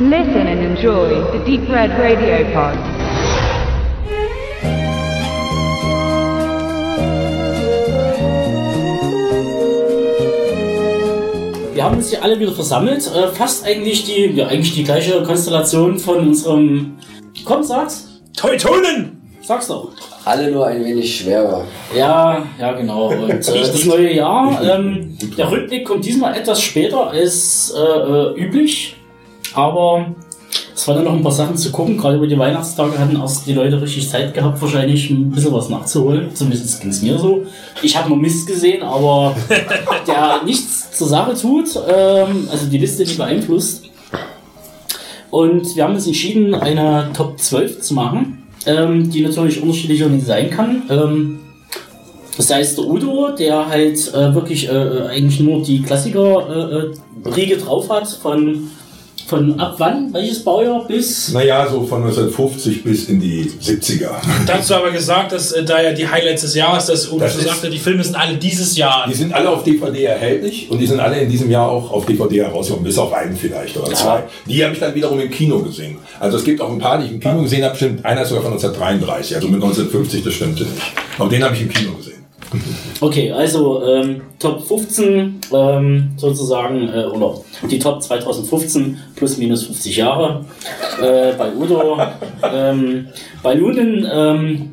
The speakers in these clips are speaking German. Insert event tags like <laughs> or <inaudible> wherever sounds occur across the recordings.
Listen and enjoy the Deep Red Radio Pod. Wir haben uns hier alle wieder versammelt. Äh, fast eigentlich die, ja, eigentlich die gleiche Konstellation von unserem. Komm, sag's. Teutonen! Sag's doch. Alle nur ein wenig schwerer. Ja, ja, genau. Und äh, das neue Jahr, ähm, der Rückblick kommt diesmal etwas später als äh, äh, üblich. Aber es waren ja noch ein paar Sachen zu gucken. Gerade über die Weihnachtstage hatten erst die Leute richtig Zeit gehabt, wahrscheinlich ein bisschen was nachzuholen. Zumindest ging es mir so. Ich habe nur Mist gesehen, aber <laughs> der nichts zur Sache tut. Ähm, also die Liste, die beeinflusst. Und wir haben uns entschieden, eine Top 12 zu machen, ähm, die natürlich unterschiedlicher nicht sein kann. Ähm, das heißt, der Udo, der halt äh, wirklich äh, eigentlich nur die Klassiker-Riege äh, drauf hat, von, von ab wann, welches Baujahr bis. Naja, so von 1950 bis in die 70er. Dazu aber gesagt, dass äh, da ja die Highlights des Jahres, dass Udo Das so ist- sagte, die Filme sind alle dieses Jahr. Die sind alle auf DVD erhältlich und die sind alle in diesem Jahr auch auf DVD herausgekommen, bis auf einen vielleicht oder zwei. Die habe ich dann wiederum im Kino gesehen. Also es gibt auch ein paar, die ich im Kino gesehen habe, bestimmt einer ist sogar von 1933, also mit 1950, das stimmte nicht. Aber den habe ich im Kino gesehen. Okay, also ähm, Top 15 ähm, sozusagen, äh, oder die Top 2015 plus minus 50 Jahre äh, bei Udo. ähm, bei Lunen, ähm,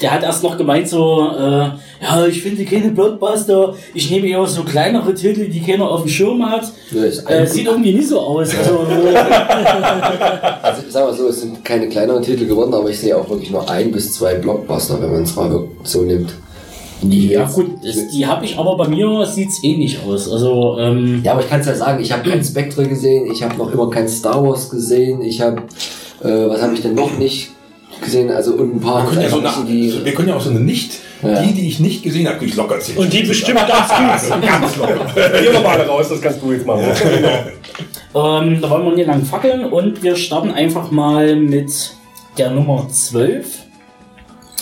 der hat erst noch gemeint so, äh, ja, ich finde keine Blockbuster, ich nehme eher so kleinere Titel, die keiner auf dem Schirm hat. Ja, Äh, sieht irgendwie nicht so aus. Also, <laughs> Also sagen wir so, es sind keine kleineren Titel geworden, aber ich sehe auch wirklich nur ein bis zwei Blockbuster, wenn man es mal so nimmt. Die ja gut, das, die habe ich aber bei mir sieht's ähnlich aus. Also, ähm, Ja, aber ich kann es ja sagen, ich habe kein <clears throat> Spectre gesehen, ich habe noch immer kein Star Wars gesehen, ich habe, äh, was habe ich denn noch nicht gesehen? Also und ein paar Wir können ja, so in wir können ja auch so eine nicht, Ja. die, die ich nicht gesehen habe, die ich locker zählen. Und die bestimmt ganz gut. ganz locker. <laughs> Gehen wir mal raus, das kannst du jetzt machen. <laughs> Ähm, da wollen wir nicht lang fackeln und wir starten einfach mal mit der Nummer 12.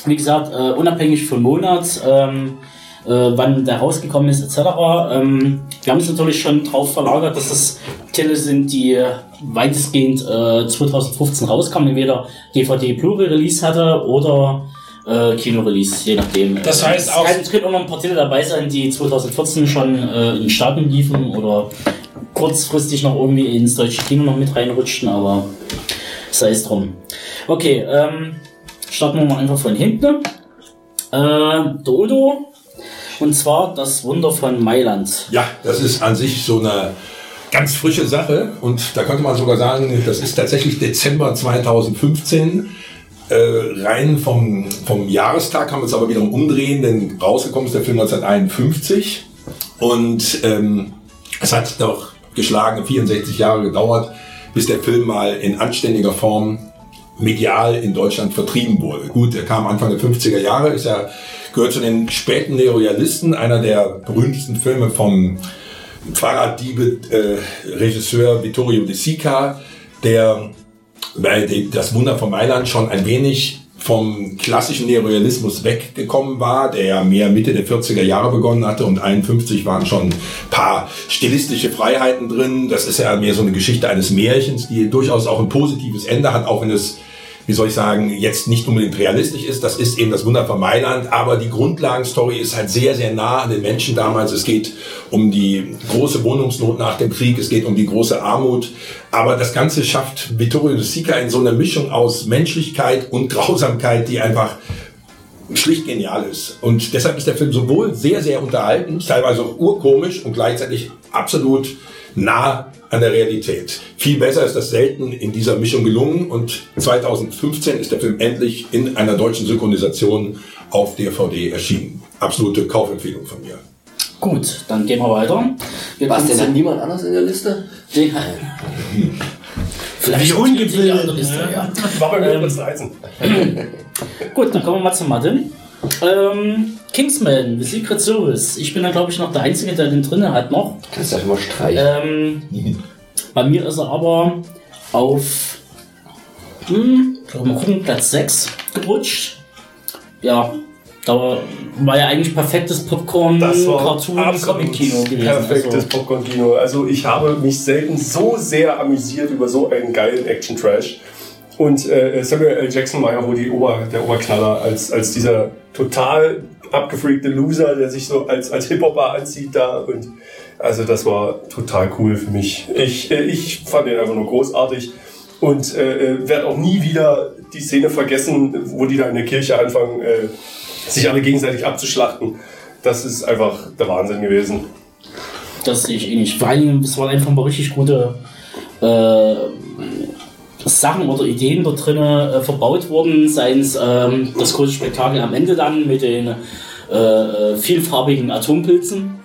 Wie gesagt, äh, unabhängig vom Monat, ähm, äh, wann der rausgekommen ist, etc. Ähm, wir haben uns natürlich schon darauf verlagert, dass das Titel sind, die weitestgehend äh, 2015 rauskamen, entweder DVD Blu-ray Release hatte oder äh, Kino-Release, je nachdem. Das heißt auch- Es Es können auch noch ein paar Titel dabei sein, die 2014 schon äh, in Staaten liefen oder kurzfristig noch irgendwie ins deutsche Kino noch mit reinrutschten, aber sei es drum. Okay, ähm, starten wir mal einfach von hinten. Äh, Dodo. Und zwar das Wunder von Mailand. Ja, das ist an sich so eine ganz frische Sache und da könnte man sogar sagen, das ist tatsächlich Dezember 2015. Äh, rein vom, vom Jahrestag kann man es aber wiederum umdrehen, denn rausgekommen ist der Film 1951 und ähm, es hat doch geschlagene 64 Jahre gedauert, bis der Film mal in anständiger Form medial in Deutschland vertrieben wurde. Gut, er kam Anfang der 50er Jahre, ist ja, gehört zu den späten Neorealisten, einer der berühmtesten Filme vom Fahrraddiebe äh, Regisseur Vittorio De Sica, der bei dem- das Wunder von Mailand schon ein wenig vom klassischen Neorealismus weggekommen war, der ja mehr Mitte der 40er Jahre begonnen hatte und 51 waren schon ein paar stilistische Freiheiten drin. Das ist ja mehr so eine Geschichte eines Märchens, die durchaus auch ein positives Ende hat, auch wenn es wie soll ich sagen, jetzt nicht unbedingt realistisch ist. Das ist eben das Wunder von Mailand, aber die Grundlagenstory ist halt sehr, sehr nah an den Menschen damals. Es geht um die große Wohnungsnot nach dem Krieg, es geht um die große Armut, aber das Ganze schafft Vittorio De Sica in so einer Mischung aus Menschlichkeit und Grausamkeit, die einfach schlicht genial ist. Und deshalb ist der Film sowohl sehr, sehr unterhaltend, teilweise auch urkomisch und gleichzeitig absolut nah an der Realität. Viel besser ist das selten in dieser Mischung gelungen und 2015 ist der Film endlich in einer deutschen Synchronisation auf DVD erschienen. Absolute Kaufempfehlung von mir. Gut, dann gehen wir weiter. Wir Was denn? Hat niemand anders in der Liste? Den- <laughs> Vielleicht ungebildet, Liste, ja. War bei mir <laughs> kurz reizen. Gut, dann kommen wir mal zu Mathe. Ähm, Kingsman, The Secret Service. Ich bin da, glaube ich, noch der Einzige, der den drinnen hat noch. Kannst du einfach mal streichen. Ähm, <laughs> bei mir ist er aber auf hm, mal gucken, Platz 6 gerutscht. Ja, Da war ja eigentlich perfektes Popcorn, Das war Cartoon, absolut Comic-Kino gewesen. perfektes Also, Popcorn-Kino. Also ich habe mich selten so sehr amüsiert über so einen geilen Action-Trash. Und äh, Samuel L. Jackson war ja wohl die Ober, der Oberknaller als, als dieser total abgefreakte Loser, der sich so als, als Hip-Hopper anzieht da. Und also das war total cool für mich. Ich, äh, ich fand den einfach nur großartig. Und äh, äh, werde auch nie wieder die Szene vergessen, wo die da in der Kirche anfangen, äh, sich alle gegenseitig abzuschlachten. Das ist einfach der Wahnsinn gewesen. das sehe ich eh nicht. Vor allem, es waren einfach mal richtig gute äh, Sachen oder Ideen da drin äh, verbaut worden, seien es ähm, das große Spektakel am Ende dann mit den äh, äh, vielfarbigen Atompilzen.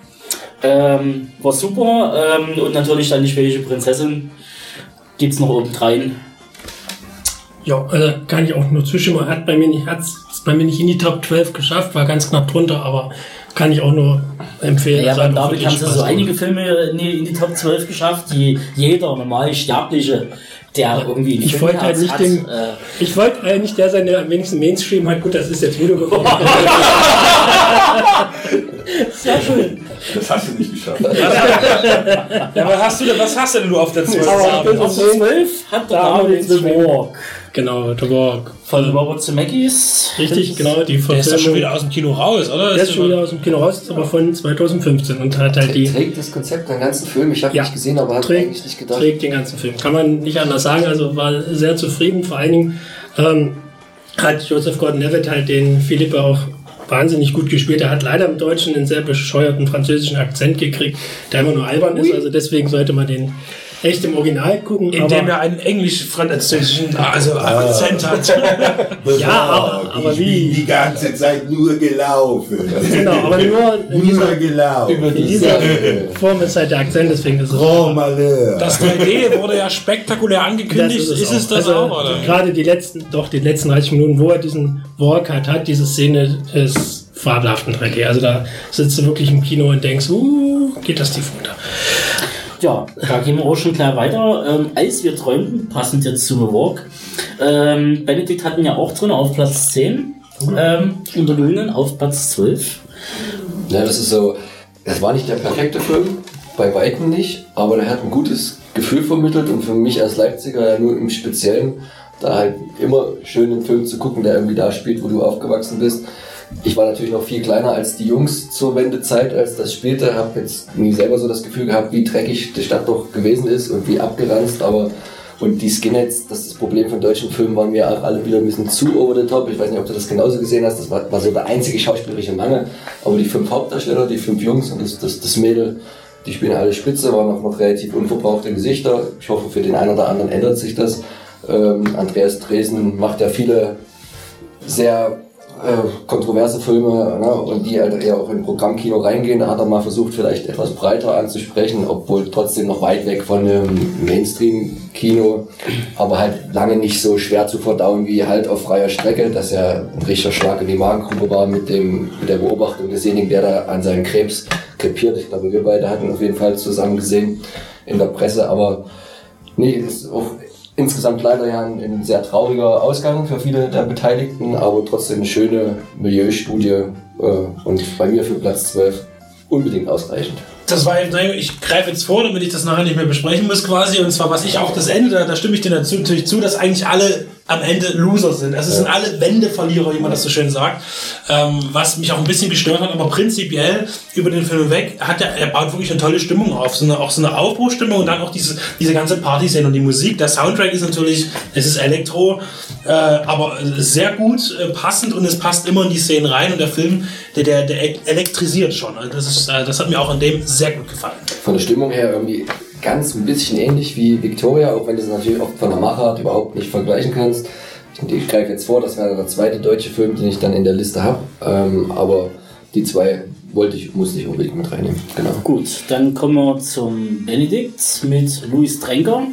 Ähm, war super. Ähm, und natürlich dann die schwedische Prinzessin. Gibt's noch obendrein. Ja, also kann ich auch nur zustimmen. Hat bei mir nicht, hat's bei mir nicht in die Top 12 geschafft, war ganz knapp drunter, aber kann ich auch nur empfehlen. Ja, Es damit wirklich haben sie so einige Filme in die, in die Top 12 geschafft, die jeder normale Sterbliche, der irgendwie ein Ich wollte halt nicht den, hat, äh, ich wollte eigentlich der sein, der am wenigsten Mainstream hat. Gut, das ist jetzt wieder gekommen. <laughs> Sehr schön. Das hast du nicht geschafft. <laughs> Ja, was hast du denn, was hast denn du auf der 12? Aber ich bin auf der 12 hat David den The Walk Genau, The Walk. von Robert Zemeckis. Richtig, genau, die Der ist doch schon Verfilmung. wieder aus dem Kino raus, oder? Der ist schon wieder aus dem Kino raus, ist aber von 2015 und hat halt die Trägt das Konzept den ganzen Film? Ich habe Ja. nicht gesehen, aber habe eigentlich nicht trägt, gedacht. trägt den ganzen Film. Kann man nicht anders sagen. Also war sehr zufrieden. Vor allen Dingen ähm, hat Joseph Gordon-Levitt halt den Philippe auch wahnsinnig gut gespielt. Er hat leider im Deutschen einen sehr bescheuerten französischen Akzent gekriegt, der immer nur albern ist. Also deswegen sollte man den echt im Original gucken. Indem er einen englisch-französischen also Akzent hat. <laughs> Ja, aber- aber ich wie? bin die ganze Zeit nur gelaufen. genau, aber nur <laughs> in Nur dieser, gelaufen. in dieser Form ist halt der Akzent, deswegen ist es Grand Malheur. Das 3D wurde ja spektakulär angekündigt. ist, es, auch. das also, auch, oder? Gerade die letzten, doch die letzten 30 Minuten, wo er diesen Walk halt hat, diese Szene ist fabelhaft in 3D. Also da sitzt du wirklich im Kino und denkst, uh, geht das tief runter. Ja, da gehen wir auch schon klar weiter. Ähm, als wir träumten, passend jetzt zu The Walk. Ähm, Benedikt hatten ja auch drin auf Platz 10. Ähm, unter Lunen auf Platz 12. Ja, das ist so, das war nicht der perfekte Film, bei Weitem nicht, aber der hat ein gutes Gefühl vermittelt und für mich als Leipziger ja nur im Speziellen, da halt immer schön einen Film zu gucken, der irgendwie da spielt, wo du aufgewachsen bist. Ich war natürlich noch viel kleiner als die Jungs zur Wendezeit, als das spielte, habe jetzt nie selber so das Gefühl gehabt, wie dreckig die Stadt doch gewesen ist und wie abgeranzt, aber und die Skinheads, das ist das Problem von deutschen Filmen, waren mir auch alle wieder ein bisschen zu over the top. Ich weiß nicht, ob du das genauso gesehen hast. Das war, war so der einzige schauspielerische Mangel. Aber die fünf Hauptdarsteller, die fünf Jungs und das, das, das Mädel, die spielen alle spitze, waren auch noch relativ unverbrauchte Gesichter. Ich hoffe, für den einen oder anderen ändert sich das. Ähm, Andreas Dresen macht ja viele sehr äh, kontroverse Filme ne, und die halt eher auch in Programmkino reingehen. Da hat er mal versucht, vielleicht etwas breiter anzusprechen, obwohl trotzdem noch weit weg von dem Mainstream-Kino, aber halt lange nicht so schwer zu verdauen wie halt auf freier Strecke, dass er ein richtiger Schlag in die Magengrube war mit dem mit der Beobachtung desjenigen, der da an seinen Krebs krepiert. Ich glaube, wir beide hatten auf jeden Fall zusammen gesehen in der Presse, aber nee, ist auch insgesamt leider ja ein, ein sehr trauriger Ausgang für viele der Beteiligten, aber trotzdem eine schöne Milieustudie äh, und bei mir für Platz 12 unbedingt ausreichend. Das war eben, ich greife jetzt vor, damit ich das nachher nicht mehr besprechen muss quasi. Und zwar, was ich auch das Ende, da, da stimme ich dir natürlich zu, dass eigentlich alle am Ende Loser sind. Also es sind alle Wendeverlierer, wie man das so schön sagt. Ähm, was mich auch ein bisschen gestört hat, aber prinzipiell über den Film weg hat er, er baut wirklich eine tolle Stimmung auf. So eine, auch so eine Aufbruchstimmung und dann auch diese, diese ganze Party-Szene und die Musik. Der Soundtrack ist natürlich, es ist Elektro, äh, aber sehr gut äh, passend und es passt immer in die Szenen rein und der Film, der, der, der elektrisiert schon. Also das, ist, äh, das hat mir auch an dem sehr gut gefallen. Von der Stimmung her irgendwie ganz ein bisschen ähnlich wie Victoria, auch wenn du es natürlich oft von der Machart überhaupt nicht vergleichen kannst. Ich, ich greife jetzt vor, das wäre der zweite deutsche Film, den ich dann in der Liste habe. Ähm, aber die zwei wollte ich, musste ich unbedingt mit reinnehmen. Genau. Gut, dann kommen wir zum Benedikt mit Luis Trenker.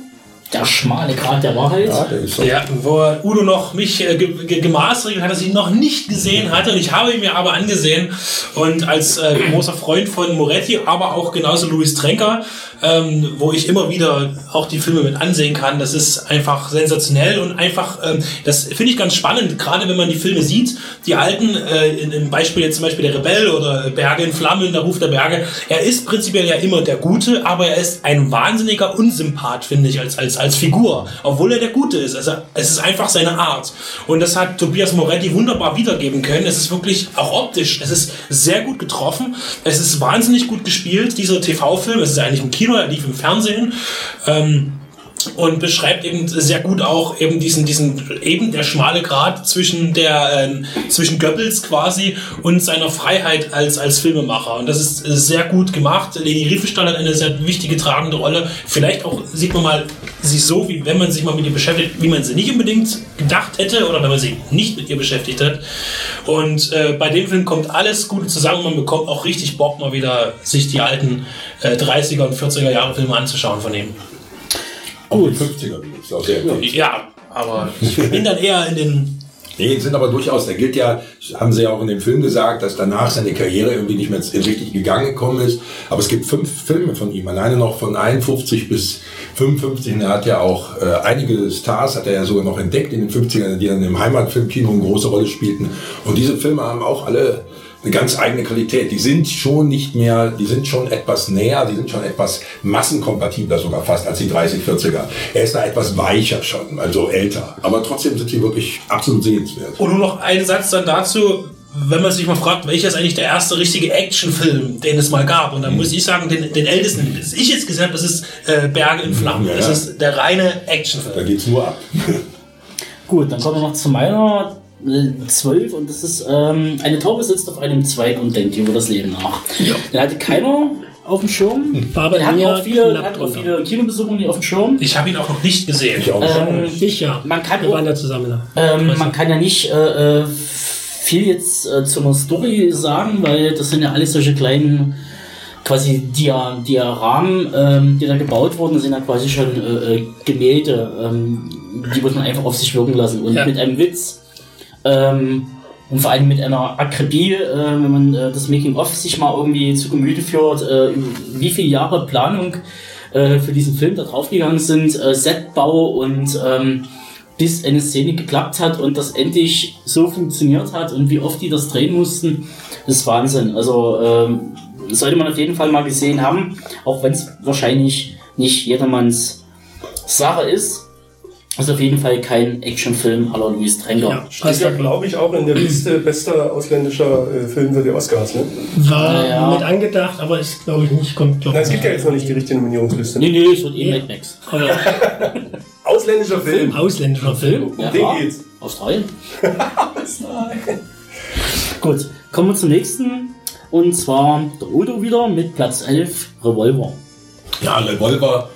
Der schmale Grat der Wahrheit. Ja, der ist so. Ja, wo Udo noch mich äh, ge ge gemaßregelt hat, dass ich ihn noch nicht gesehen hatte. Und ich habe ihn mir aber angesehen. Und als äh, großer Freund von Moretti, aber auch genauso Louis Trenker, ähm, wo ich immer wieder auch die Filme mit ansehen kann, das ist einfach sensationell und einfach, ähm, das finde ich ganz spannend, gerade wenn man die Filme sieht, die alten, äh, im Beispiel jetzt zum Beispiel der Rebell oder Berge in Flammen, der Ruf der Berge, er ist prinzipiell ja immer der Gute, aber er ist ein wahnsinniger Unsympath, finde ich, als, als, als Figur, obwohl er der Gute ist. Also es ist einfach seine Art. Und das hat Tobias Moretti wunderbar wiedergeben können. Es ist wirklich auch optisch, es ist sehr gut getroffen, es ist wahnsinnig gut gespielt, dieser TV-Film, es ist eigentlich im Kino, er lief im Fernsehen. Ähm, und beschreibt eben sehr gut auch eben diesen diesen eben der schmale Grat zwischen der äh, zwischen Goebbels quasi und seiner Freiheit als als Filmemacher und das ist äh, sehr gut gemacht. Leni Riefenstahl hat eine sehr wichtige tragende Rolle. Vielleicht auch sieht man mal sie so, wie wenn man sich mal mit ihr beschäftigt, wie man sie nicht unbedingt gedacht hätte oder wenn man sich nicht mit ihr beschäftigt hat. Und äh, bei dem Film kommt alles Gute zusammen. Man bekommt auch richtig Bock mal wieder sich die alten äh, 30er und 40er Jahre Filme anzuschauen von ihm. Gut. 50er ist auch sehr gut. Ja, aber ich bin dann eher in den. Nee, sind aber durchaus, da gilt ja, haben sie ja auch in dem Film gesagt, dass danach seine Karriere irgendwie nicht mehr richtig gegangen gekommen ist. Aber es gibt fünf Filme von ihm, alleine noch von 51 bis 55. Und er hat ja auch äh, einige Stars, hat er ja sogar noch entdeckt in den 50ern, die dann im Heimatfilmkino eine große Rolle spielten. Und diese Filme haben auch alle eine ganz eigene Qualität. Die sind schon nicht mehr, die sind schon etwas näher, die sind schon etwas massenkompatibler sogar fast als die 30, 40er. Er ist da etwas weicher schon, also älter. Aber trotzdem sind sie wirklich absolut sehenswert. Und nur noch ein Satz dann dazu, wenn man sich mal fragt, welcher ist eigentlich der erste richtige Actionfilm, den es mal gab. Und dann muss ich sagen, den, den ältesten, das ich jetzt gesagt habe, das ist äh, Berge in Flammen. Ja, Das ja. ist der reine Da Actionfilm. geht's nur ab. Gut, dann kommen wir noch zu meiner 12 und das ist ähm, eine Taube sitzt auf einem Zweig und denkt über das Leben nach. Den hatte keiner auf dem Schirm. War Den hatten auch viele, auch viele Kinobesucher nicht auf dem Schirm. Ich habe ihn auch noch nicht gesehen. Ich auch. Ähm, Ich ja. Man kann Wir waren ja zusammen. Ähm, man kann ja nicht äh, äh, viel jetzt äh, zu einer Story sagen, weil das sind ja alles solche kleinen quasi Dia Diaramen, ähm, die da gebaut wurden, sind ja quasi schon äh, äh, Gemälde, ähm, die muss man einfach auf sich wirken lassen und Ja. mit einem Witz ähm, und vor allem mit einer Akribie, äh, wenn man äh, das Making-of sich mal irgendwie zu Gemüte führt, äh, wie viele Jahre Planung äh, für diesen Film da draufgegangen sind, äh, Setbau und ähm, bis eine Szene geklappt hat und das endlich so funktioniert hat und wie oft die das drehen mussten, ist Wahnsinn. Also ähm, sollte man auf jeden Fall mal gesehen haben, auch wenn es wahrscheinlich nicht jedermanns Sache ist. Ist auf jeden Fall kein Actionfilm aller Louis Trenker. Ja, Steht passt ja, ja glaube ich, auch in der Liste bester ausländischer äh, Film für die Oscars. Ne? War Ja. mit angedacht, aber ist, glaube ich, nicht kommt. Glaub, Na, es gibt ja jetzt noch nicht die richtige Nominierungsliste. Nee, nee, es wird eh Mad Max. aber <laughs> Ausländischer Film. ausländischer Film. Um den geht's. <laughs> Australien. Gut, kommen wir zum nächsten. Und zwar der Udo wieder mit Platz 11, Revolver. Ja, Revolver,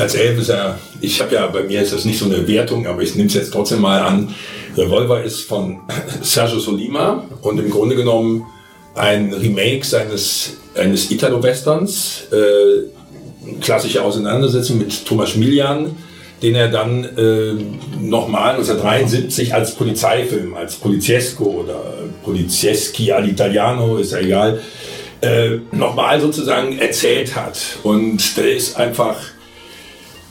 Platz 11 ist ja, ich habe ja, bei mir ist das nicht so eine Wertung, aber ich nehme es jetzt trotzdem mal an. Revolver ist von <clears throat> Sergio Solima und im Grunde genommen ein Remake seines, eines Italo-Westerns, äh, klassische Auseinandersetzung mit Thomas Milian, den er dann äh, nochmal 1973 als Polizeifilm, als Poliziesco oder Polizieschi all'Italiano, ist ja egal, äh, nochmal sozusagen erzählt hat. Und der ist einfach,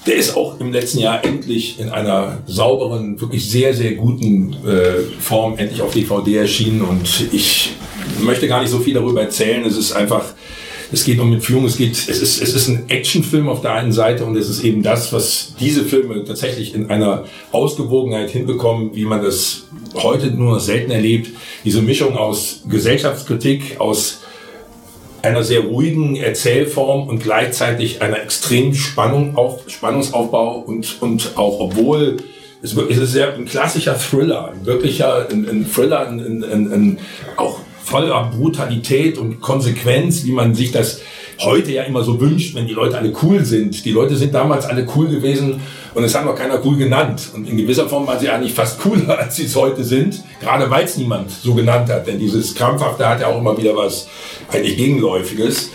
der ist auch im letzten Jahr endlich in einer sauberen, wirklich sehr, sehr guten äh, Form endlich auf DVD erschienen. Und ich möchte gar nicht so viel darüber erzählen. Es ist einfach, es geht um Entführung, es geht, es ist, es ist ein Actionfilm auf der einen Seite und es ist eben das, was diese Filme tatsächlich in einer Ausgewogenheit hinbekommen, wie man das heute nur selten erlebt. Diese Mischung aus Gesellschaftskritik, aus einer sehr ruhigen Erzählform und gleichzeitig einer extremen Spannung auf, Spannungsaufbau und, und auch obwohl es es ist sehr ein klassischer Thriller, ein wirklicher ein, ein Thriller, ein, ein, auch voller Brutalität und Konsequenz, wie man sich das heute ja immer so wünscht, wenn die Leute alle cool sind. Die Leute sind damals alle cool gewesen und es hat noch keiner cool genannt. Und in gewisser Form waren sie eigentlich fast cooler, <laughs> als sie es heute sind, gerade weil es niemand so genannt hat. Denn dieses Krampfhafte hat ja auch immer wieder was eigentlich Gegenläufiges.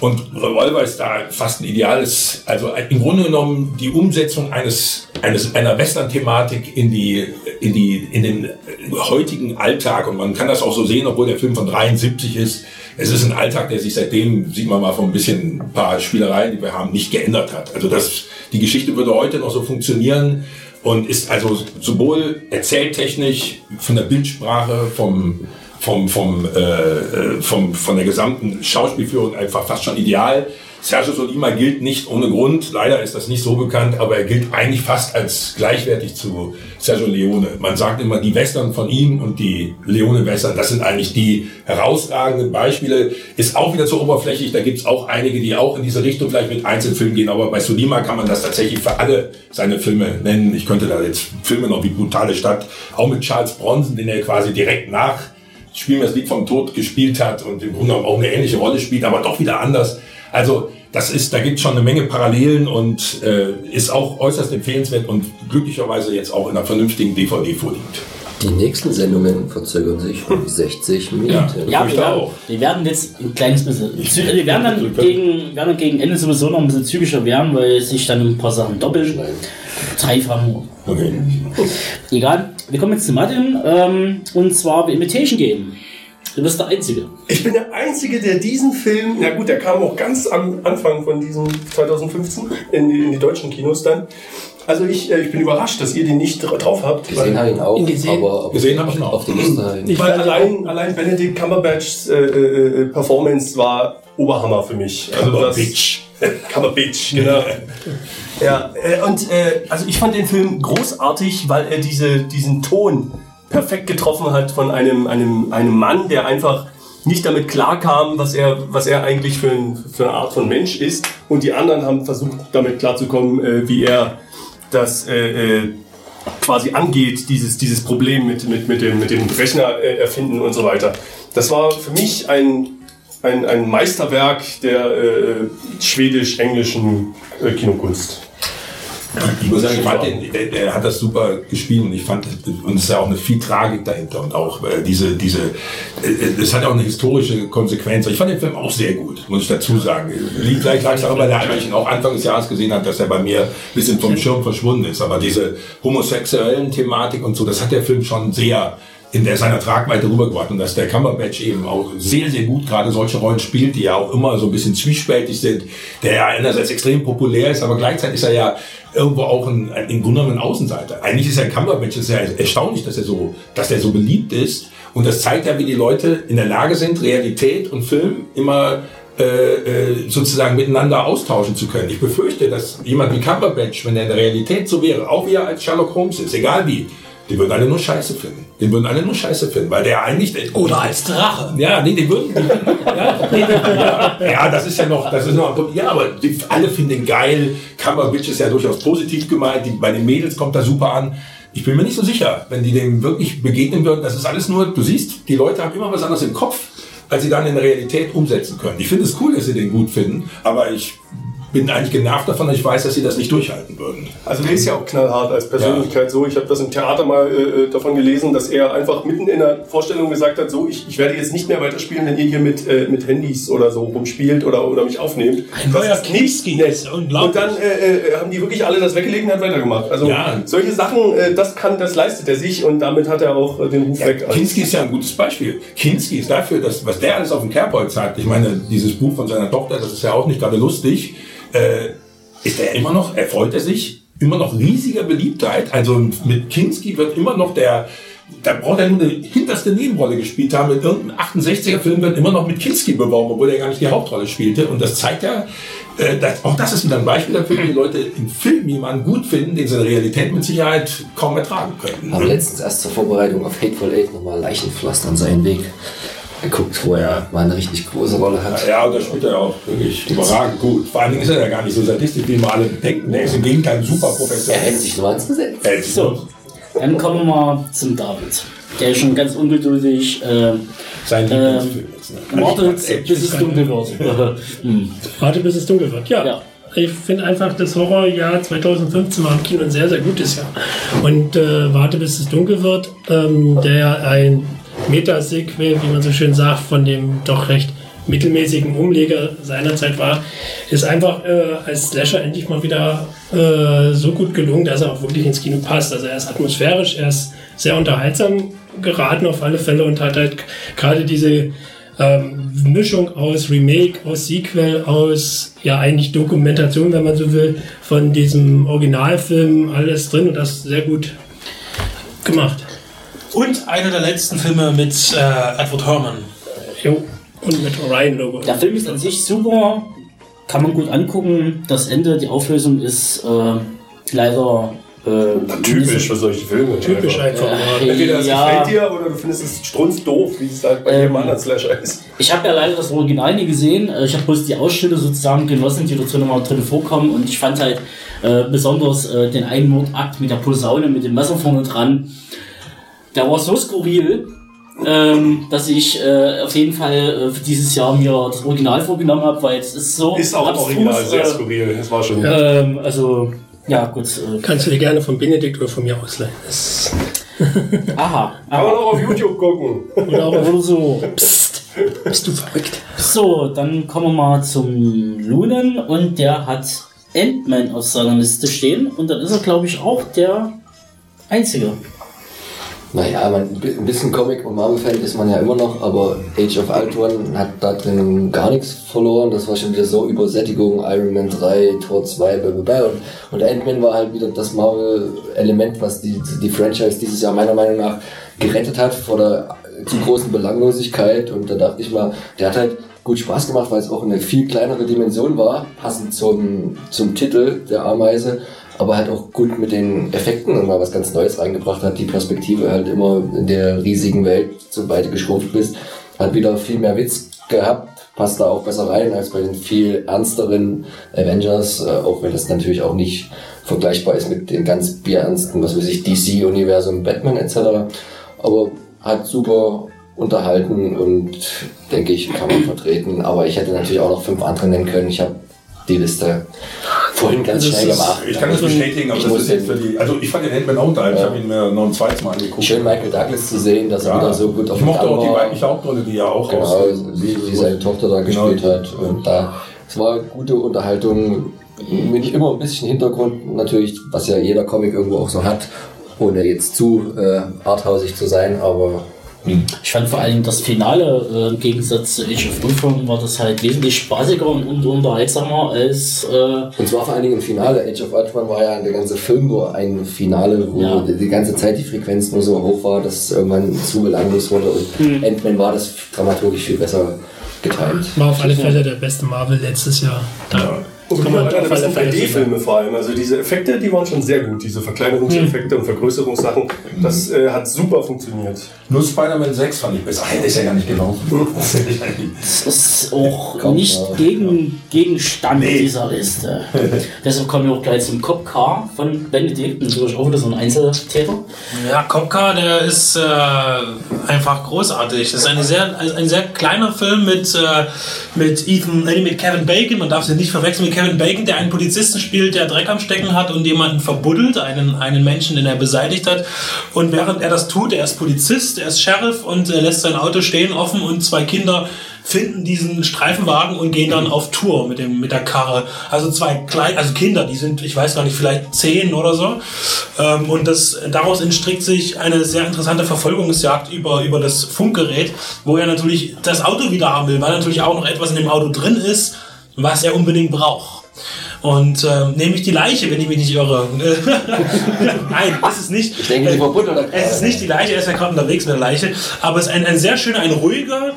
Und Revolver ist da fast ein ideales, also im Grunde genommen die Umsetzung eines, eines einer Western-Thematik in die, in die, in den heutigen Alltag. Und man kann das auch so sehen, obwohl der Film von 73 ist. Es ist ein Alltag, der sich seitdem, sieht man mal von ein bisschen ein paar Spielereien, die wir haben, nicht geändert hat. Also das, die Geschichte würde heute noch so funktionieren und ist also sowohl erzähltechnisch von der Bildsprache, vom, vom, vom, äh, äh, vom, von der gesamten Schauspielführung einfach fast schon ideal. Sergio Solima gilt nicht ohne Grund, leider ist das nicht so bekannt, aber er gilt eigentlich fast als gleichwertig zu Sergio Leone. Man sagt immer, die Western von ihm und die Leone-Western, das sind eigentlich die herausragenden Beispiele. Ist auch wieder zu oberflächlich, da gibt's auch einige, die auch in diese Richtung vielleicht mit Einzelfilmen gehen, aber bei Solima kann man das tatsächlich für alle seine Filme nennen. Ich könnte da jetzt Filme noch wie Brutale Stadt, auch mit Charles Bronson, den er quasi direkt nach Spielen wir das Lied vom Tod gespielt hat und im Grunde genommen auch eine ähnliche Rolle spielt, aber doch wieder anders. Also das ist, da gibt es schon eine Menge Parallelen und äh, ist auch äußerst empfehlenswert und glücklicherweise jetzt auch in einer vernünftigen DVD vorliegt. Die nächsten Sendungen verzögern sich um 60 Minuten. Ja, fürchte wir werden, auch. wir werden jetzt ein kleines bisschen. Wir werden dann gegen, werden dann gegen Ende sowieso noch ein bisschen zügiger werden, weil sich dann ein paar Sachen doppeln. Dreifachen. Okay. Egal. Wir kommen jetzt zu Martin. Ähm, und zwar The Imitation Game. Du bist der Einzige. Ich bin der Einzige, der diesen Film, na gut, der kam auch ganz am Anfang von diesem 2015 in die, in die deutschen Kinos dann. Also ich, äh, ich bin überrascht, dass ihr den nicht dra- drauf habt. Gesehen habe ich ihn auch, Gesehen? aber auf, Gesehen habe ich ihn auch. auf die Liste ich Weil allein, allein Benedict Cumberbatchs äh, äh, Performance war Oberhammer für mich. Also das- <laughs> Bitch. Cumberbatch, genau. ja, äh, und äh, also ich fand den Film großartig, weil er diese, diesen Ton perfekt getroffen hat von einem, einem, einem Mann, der einfach nicht damit klarkam, was er, was er eigentlich für, ein, für eine Art von Mensch ist. Und die anderen haben versucht, damit klarzukommen, äh, wie er das äh, quasi angeht, dieses, dieses Problem mit, mit, mit, dem, mit dem Rechner äh, erfinden und so weiter. Das war für mich ein, ein, ein Meisterwerk der äh, schwedisch-englischen äh, Kinokunst. Ich muss sagen, ich fand den, der, der hat das super gespielt und ich fand, und es ist ja auch eine viel Tragik dahinter und auch äh, diese, diese, äh, es hat auch eine historische Konsequenz. Ich fand den Film auch sehr gut, muss ich dazu sagen. Liegt gleich auch bei der, weil ich ihn auch Anfang des Jahres gesehen habe, dass er bei mir ein bisschen vom Schirm verschwunden ist. Aber diese homosexuellen Thematik und so, das hat der Film schon sehr in der seiner Tragweite rübergebracht und dass der Cumberbatch eben auch sehr, sehr gut gerade solche Rollen spielt, die ja auch immer so ein bisschen zwiespältig sind, der ja einerseits extrem populär ist, aber gleichzeitig ist er ja irgendwo auch ein, ein, im Grunde genommen ein Außenseiter. Eigentlich ist ein Cumberbatch, ist ja erstaunlich, dass er so, dass er so beliebt ist und das zeigt ja, wie die Leute in der Lage sind, Realität und Film immer äh, äh, sozusagen miteinander austauschen zu können. Ich befürchte, dass jemand wie Cumberbatch, wenn er in der Realität so wäre, auch wie er als Sherlock Holmes ist, egal wie, die würden alle nur Scheiße finden. Den würden alle nur Scheiße finden, weil der eigentlich... Oder als Drache. Ja, nee, die würden... Die, ja, nee, <laughs> ja, ja, das ist ja noch... Das ist noch ja, aber die, alle finden den geil. Cumberbatch ist ja durchaus positiv gemeint. Die, bei den Mädels kommt er super an. Ich bin mir nicht so sicher, wenn die dem wirklich begegnen würden. Das ist alles nur... Du siehst, die Leute haben immer was anderes im Kopf, als sie dann in der Realität umsetzen können. Ich finde es cool, dass sie den gut finden, aber ich bin eigentlich genervt davon, dass ich weiß, dass sie das nicht durchhalten würden. Also der ist ja auch knallhart als Persönlichkeit so. Ich habe das im Theater mal äh, davon gelesen, dass er einfach mitten in der Vorstellung gesagt hat, so, ich, ich werde jetzt nicht mehr weiterspielen, wenn ihr hier mit, äh, mit Handys oder so rumspielt oder, oder mich aufnehmt. Ein Das neuer Kinski, nett. das ist unglaublich. Und dann äh, äh, haben die wirklich alle das weggelegt und hat weitergemacht. Also Ja. solche Sachen, äh, das kann, das leistet er sich und damit hat er auch äh, den Ruf weg. als- Kinski ist ja ein gutes Beispiel. Kinski ist dafür, dass, was der alles auf dem Kerbholz hat. Ich meine, dieses Buch von seiner Tochter, das ist ja auch nicht gerade lustig. Äh, ist er immer noch, erfreut er sich immer noch riesiger Beliebtheit. Also mit Kinski wird immer noch der, da braucht er nur eine hinterste Nebenrolle gespielt haben. In irgendeinem 68er-Film wird immer noch mit Kinski beworben, obwohl er gar nicht die Hauptrolle spielte. Und das zeigt ja, äh, dass, auch das ist wieder ein Beispiel dafür, wie Leute im Film jemanden gut finden, den sie in der Realität mit Sicherheit kaum ertragen können. habe letztens erst zur Vorbereitung auf Hateful Eight nochmal Leichenpflastern seinen Weg geguckt, wo er mal eine richtig große Rolle hat. Ja, und da spielt er auch wirklich überragend gut. Vor allen Dingen ist er ja gar nicht so sadistisch, wie wir alle denken. Er ist im Gegenteil super Er professionell. hält sich nur ans Gesetz. Er So, dann kommen wir mal zum David. Der ist schon ganz ungeduldig. Äh, sein ähm, Lieblingsfilm jetzt. Ne? wartet, bis es dunkel wird. <laughs> Hm. Warte, bis es dunkel wird. Ja. Ja. Ich finde einfach, das Horrorjahr 2015 war im Kino ein sehr, sehr gutes Jahr. Und äh, Warte, bis es dunkel wird, ähm, der ein Metasequel, wie man so schön sagt, von dem doch recht mittelmäßigen Umleger seiner Zeit war, ist einfach äh, als Slasher endlich mal wieder äh, so gut gelungen, dass er auch wirklich ins Kino passt. Also er ist atmosphärisch, er ist sehr unterhaltsam geraten auf alle Fälle und hat halt gerade diese ähm, Mischung aus Remake, aus Sequel, aus ja eigentlich Dokumentation, wenn man so will, von diesem Originalfilm alles drin und das sehr gut gemacht. Und einer der letzten Filme mit äh, Edward Herrmann. Jo. Und mit Orion-Logo. Der Film ist an sich super, kann man gut angucken. Das Ende, die Auflösung ist äh, leider äh, Typisch für solche Filme. Typisch einfach. Äh, Entweder es ja. gefällt dir oder du findest es strunzdoof, wie es halt bei Ähm, jedem anderen Slasher ist. Ich habe ja leider das Original nie gesehen. Äh, Ich habe bloß die Ausschnitte sozusagen genossen, die dazu nochmal drin vorkommen. Und ich fand halt äh, besonders äh, den einen Mordakt mit der Posaune, mit dem Messer vorne dran. Der war so skurril, ähm, dass ich äh, auf jeden Fall äh, für dieses Jahr mir das Original vorgenommen habe, weil es ist so Ist auch abstrus, Original sehr äh, skurril. Das war schon. ähm, also, ja, gut. Äh, Kannst du dir gerne von Benedikt oder von mir ausleihen. Das <laughs> aha. Kann man auch auf YouTube gucken. oder auch Oder so. Psst, bist du verrückt? So, dann kommen wir mal zum Lunen und der hat Ant-Man auf seiner Liste stehen und dann ist er, glaube ich, auch der Einzige. Naja, man, ein bisschen Comic- und Marvel-Fan ist man ja immer noch, aber Age of Ultron hat da drin gar nichts verloren. Das war schon wieder so Übersättigung, Iron Man 3, Tor 2, blablabla. Und, und Ant-Man war halt wieder das Marvel-Element, was die, die Franchise dieses Jahr meiner Meinung nach gerettet hat vor der zu großen Belanglosigkeit. Und da dachte ich mal, der hat halt gut Spaß gemacht, weil es auch eine viel kleinere Dimension war, passend zum, zum Titel der Ameise aber halt auch gut mit den Effekten und mal was ganz Neues reingebracht hat. Die Perspektive halt immer in der riesigen Welt, sobald du geschrumpft bist, hat wieder viel mehr Witz gehabt, passt da auch besser rein als bei den viel ernsteren Avengers, äh, auch wenn das natürlich auch nicht vergleichbar ist mit den ganz bierernsten, was weiß ich, DC-Universum, Batman etc. Aber hat super unterhalten und denke ich, kann man vertreten. Aber ich hätte natürlich auch noch fünf andere nennen können. Ich habe die Liste vorhin ganz Das schnell ist- gemacht. Ich kann das bestätigen, aber Ich das ist jetzt für die. Also ich fand den Ant-Man auch unterhalten. Ich habe ihn mir noch ein zweites Mal angeguckt. Schön Michael Douglas zu sehen, dass er Ja. wieder so gut auf ich mochte auch die weibliche Hauptrolle, die ja auch Genau, aus- wie, wie seine Tochter da Genau. gespielt hat. Und da, es war gute Unterhaltung, mit immer ein bisschen Hintergrund natürlich, was ja jeder Comic irgendwo auch so hat, ohne jetzt zu äh, arthausig zu sein, aber Ich fand vor allem das Finale äh, im Gegensatz zu Age of Ultron war das halt wesentlich spaßiger und, und unterhaltsamer als äh, und zwar vor allen Dingen im Finale. Age of Ultron war ja der ganze Film nur ein Finale, wo Ja. die, die ganze Zeit die Frequenz nur so hoch war, dass es irgendwann zu belanglos wurde und Ant-Man war das dramaturgisch viel besser geteilt. War auf alle Fälle der beste Marvel letztes Jahr. Da Und auf alle Fälle 3D-Filme vor allem. Also diese Effekte, die waren schon sehr gut. Diese Verkleinerungseffekte und Vergrößerungssachen. Das äh, hat super funktioniert. Nur Spider-Man 6 fand ich besser. Ah, Der ist ja gar nicht genau. <laughs> das ist auch <laughs> Kommt, nicht ja. gegen, Gegenstand dieser Liste. <laughs> Deshalb kommen wir auch gleich zum Cop Car von Benedikt, natürlich auch wieder so ein Einzeltäter. Ja, Kopka, der ist äh, einfach großartig. Das ist eine sehr, also ein sehr kleiner Film mit, äh, mit Ethan, nee, mit Kevin Bacon. Man darf sie nicht verwechseln mit Kevin Bacon, der einen Polizisten spielt, der Dreck am Stecken hat und jemanden verbuddelt, einen, einen Menschen, den er beseitigt hat. Und während er das tut, er ist Polizist, er ist Sheriff und er lässt sein Auto stehen offen und zwei Kinder finden diesen Streifenwagen und gehen dann auf Tour mit dem mit der Karre. Also zwei kleine, also Kinder, die sind, ich weiß gar nicht, vielleicht zehn oder so. Ähm, und das daraus entstrickt sich eine sehr interessante Verfolgungsjagd über über das Funkgerät, wo er natürlich das Auto wieder haben will, weil natürlich auch noch etwas in dem Auto drin ist, was er unbedingt braucht. Und ähm, nämlich die Leiche, wenn ich mich nicht irre. <laughs> Nein, ist es nicht. Ich denke, hat Es ist nicht die Leiche, er ist ja gerade unterwegs mit der Leiche, aber es ist ein, ein sehr schöner, ein ruhiger,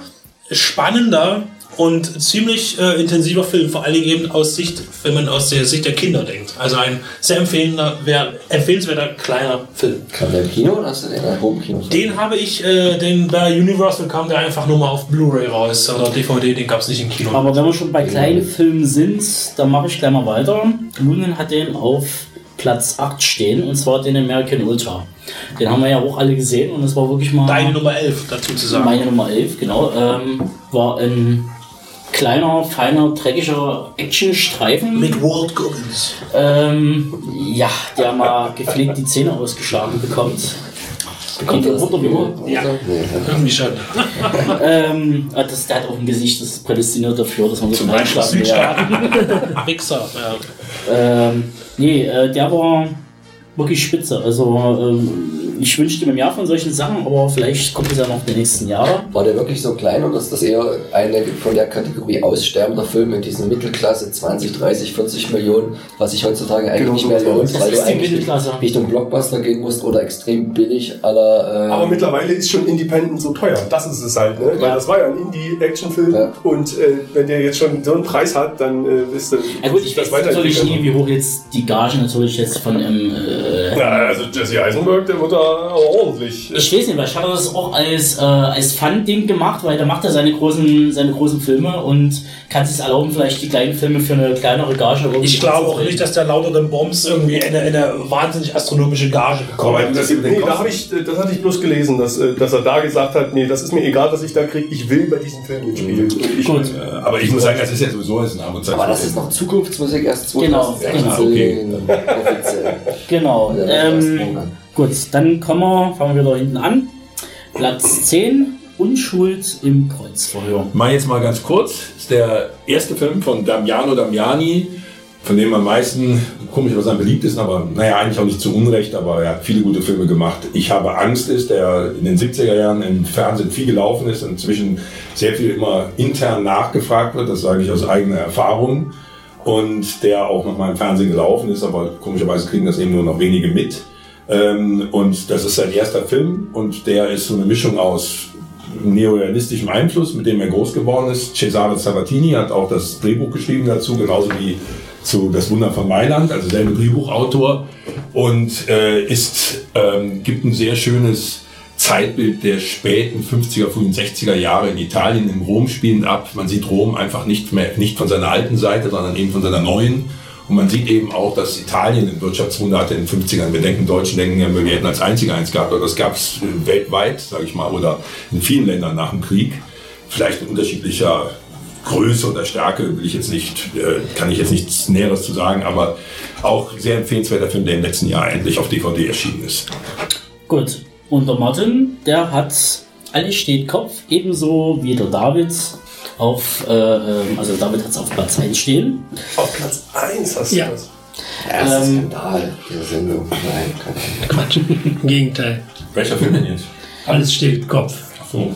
spannender und ziemlich äh, intensiver Film, vor allen Dingen eben aus Sicht, wenn man aus der Sicht der Kinder denkt. Also ein sehr empfehlender, wer, empfehlenswerter kleiner Film. Kam der im Kino oder hast du den in Home Kino? Den habe ich, äh, den bei Universal kam der einfach nur mal auf Blu-ray raus oder DVD, den gab es nicht im Kino. Aber wenn wir schon bei kleinen Filmen sind, dann mache ich gleich mal weiter. Lunen hat den auf Platz 8 stehen und zwar den American Ultra. Den haben wir ja auch alle gesehen und es war wirklich mal Deine Nummer 11 dazu zu sagen. meine Nummer 11, genau. Ähm, war ein kleiner, feiner, dreckiger Actionstreifen. Mit Walt Goggins. Ähm, ja, der mal gepflegt die Zähne ausgeschlagen bekommt. Kommt das Wunder wie nur? immer. Ja. Irgendwie schon. <laughs> Ähm, ah, das, der hat auch ein Gesicht, das ist prädestiniert dafür, dass man das Zum Beispiel. Südstaaten. <laughs> Wichser. Ja. Ähm, nee, äh, der war wirklich spitze. Also ähm, ich wünschte mir mehr von solchen Sachen, aber vielleicht kommt es ja noch die nächsten Jahre. War der wirklich so klein oder ist das eher eine von der Kategorie aussterbender Film in diesen Mittelklasse 20, 30, 40 Millionen, was sich heutzutage eigentlich Genau nicht mehr lohnt, weil du die eigentlich Mittelklasse. Richtung Blockbuster gehen musst oder extrem billig aller. Äh, Aber mittlerweile ist schon Independent so teuer. Das ist es halt, ne? Weil das war ja ein Indie-Action-Film Ja. und äh, wenn der jetzt schon so einen Preis hat, dann äh, wisst ihr, Ja gut, ich weiß natürlich nie, wie hoch jetzt die Gage natürlich jetzt von ähm, äh, Ja, also Jesse Eisenberg, der wird da ordentlich. Ich weiß nicht, weil ich hatte das auch als, äh, als Fun-Ding gemacht, weil der macht ja seine großen, seine großen Filme und kann sich erlauben, vielleicht die kleinen Filme für eine kleinere Gage irgendwie Ich glaube auch nicht, dass der lauter den Bombs irgendwie eine, eine wahnsinnig astronomische Gage bekommen Aber hat. das, Nee, da habe ich, das hatte ich bloß gelesen, dass, äh, dass er da gesagt hat, nee, das ist mir egal, was ich da kriege, ich will bei diesem Film mitspielen. Und ich, Gut. äh, aber ich muss sagen, das ist ja sowieso ein Armutszeug. aber das ist noch Zukunftsmusik erst Genau, 2016 genau, okay. offiziell. Genau. Das ist Ähm, gut, dann kommen wir, fangen wir wieder hinten an. Platz 10, Unschuld im Kreuzverhör. Mal jetzt mal ganz kurz, ist der erste Film von Damiano Damiani, von dem am meisten, komisch, was am beliebtesten, aber naja, eigentlich auch nicht zu Unrecht, aber er hat viele gute Filme gemacht. Ich habe Angst ist, der in den 70er Jahren im Fernsehen viel gelaufen ist, inzwischen sehr viel immer intern nachgefragt wird, das sage ich aus eigener Erfahrung. Und der auch nochmal im Fernsehen gelaufen ist, aber komischerweise kriegen das eben nur noch wenige mit. Ähm, und das ist sein erster Film und der ist so eine Mischung aus neorealistischem Einfluss, mit dem er groß geworden ist. Cesare Sabatini hat auch das Drehbuch geschrieben dazu, genauso wie zu Das Wunder von Mailand, also selbe Drehbuchautor. Und äh, ist, ähm, gibt ein sehr schönes Zeitbild der späten 50er, frühen 60er Jahre in Italien, in Rom spielend ab. Man sieht Rom einfach nicht mehr, nicht von seiner alten Seite, sondern eben von seiner neuen. Und man sieht eben auch, dass Italien ein Wirtschaftswunder hatte in den 50ern. Wir denken, Deutschen denken ja, wir hätten als einziger eins gehabt, aber das gab es weltweit, sage ich mal, oder in vielen Ländern nach dem Krieg. Vielleicht in unterschiedlicher Größe oder Stärke will ich jetzt nicht, äh, kann ich jetzt nichts Näheres zu sagen, aber auch sehr empfehlenswerter Film, der im letzten Jahr endlich auf DVD erschienen ist. Gut, und der Martin, der hat Alles steht Kopf, ebenso wie der David auf, äh, ähm, also David hat es auf Platz 1 stehen. auf Platz 1 hast du Ja. das. Erster Ähm, Skandal der Sendung. Nein, Ahnung. Quatsch. Im Gegenteil. Welcher Film denn jetzt? Alles steht Kopf. So.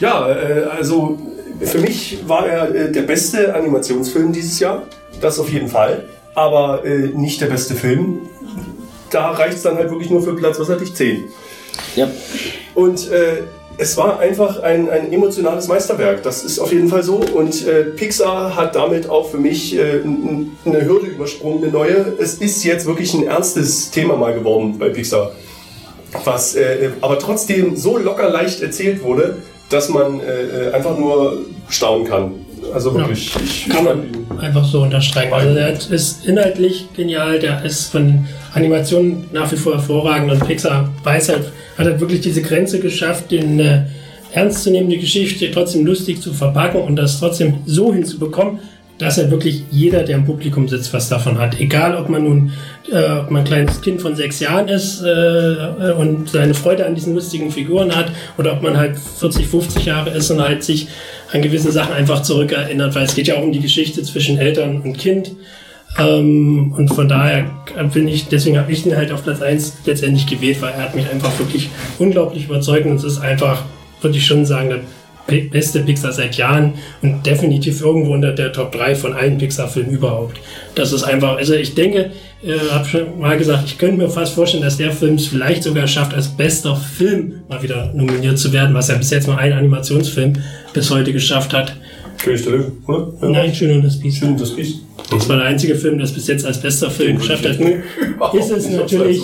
Ja, äh, also für mich war er äh, der beste Animationsfilm dieses Jahr. Das auf jeden Fall. Aber äh, nicht der beste Film. Da reicht es dann halt wirklich nur für Platz, was hatte ich, 10. Ja, Und äh, es war einfach ein, ein emotionales Meisterwerk. Das ist auf jeden Fall so. Und äh, Pixar hat damit auch für mich äh, eine Hürde übersprungen, eine neue. Es ist jetzt wirklich ein ernstes Thema mal geworden bei Pixar. Was äh, aber trotzdem so locker leicht erzählt wurde, dass man äh, äh, einfach nur staunen kann. Also wirklich, ich Kann man einfach so unterstreichen. Also der ist inhaltlich genial, der ist von Animationen nach wie vor hervorragend und Pixar weiß halt, hat halt wirklich diese Grenze geschafft, den äh, ernstzunehmende Geschichte trotzdem lustig zu verpacken und das trotzdem so hinzubekommen, dass er wirklich jeder, der im Publikum sitzt, was davon hat. Egal, ob man nun äh, ob man ein kleines Kind von sechs Jahren ist äh, und seine Freude an diesen lustigen Figuren hat oder ob man halt 40, 50 Jahre ist und halt sich an gewisse Sachen einfach zurückerinnert, weil es geht ja auch um die Geschichte zwischen Eltern und Kind. Ähm, und von daher bin ich, deswegen habe ich ihn halt auf Platz 1 letztendlich gewählt, weil er hat mich einfach wirklich unglaublich überzeugt und es ist einfach, würde ich schon sagen, der beste Pixar seit Jahren und definitiv irgendwo unter der Top 3 von allen Pixar-Filmen überhaupt. Das ist einfach, also ich denke, äh, habe schon mal gesagt, ich könnte mir fast vorstellen, dass der Film es vielleicht sogar schafft, als bester Film mal wieder nominiert zu werden, was ja bis jetzt nur ein Animationsfilm bis heute geschafft hat. König der Löwen, oder? Ja. Nein, Schön und das Biest. Schön, das Biest. Das war der einzige Film, der es bis jetzt als bester Film geschafft hat. <laughs> Ist es natürlich,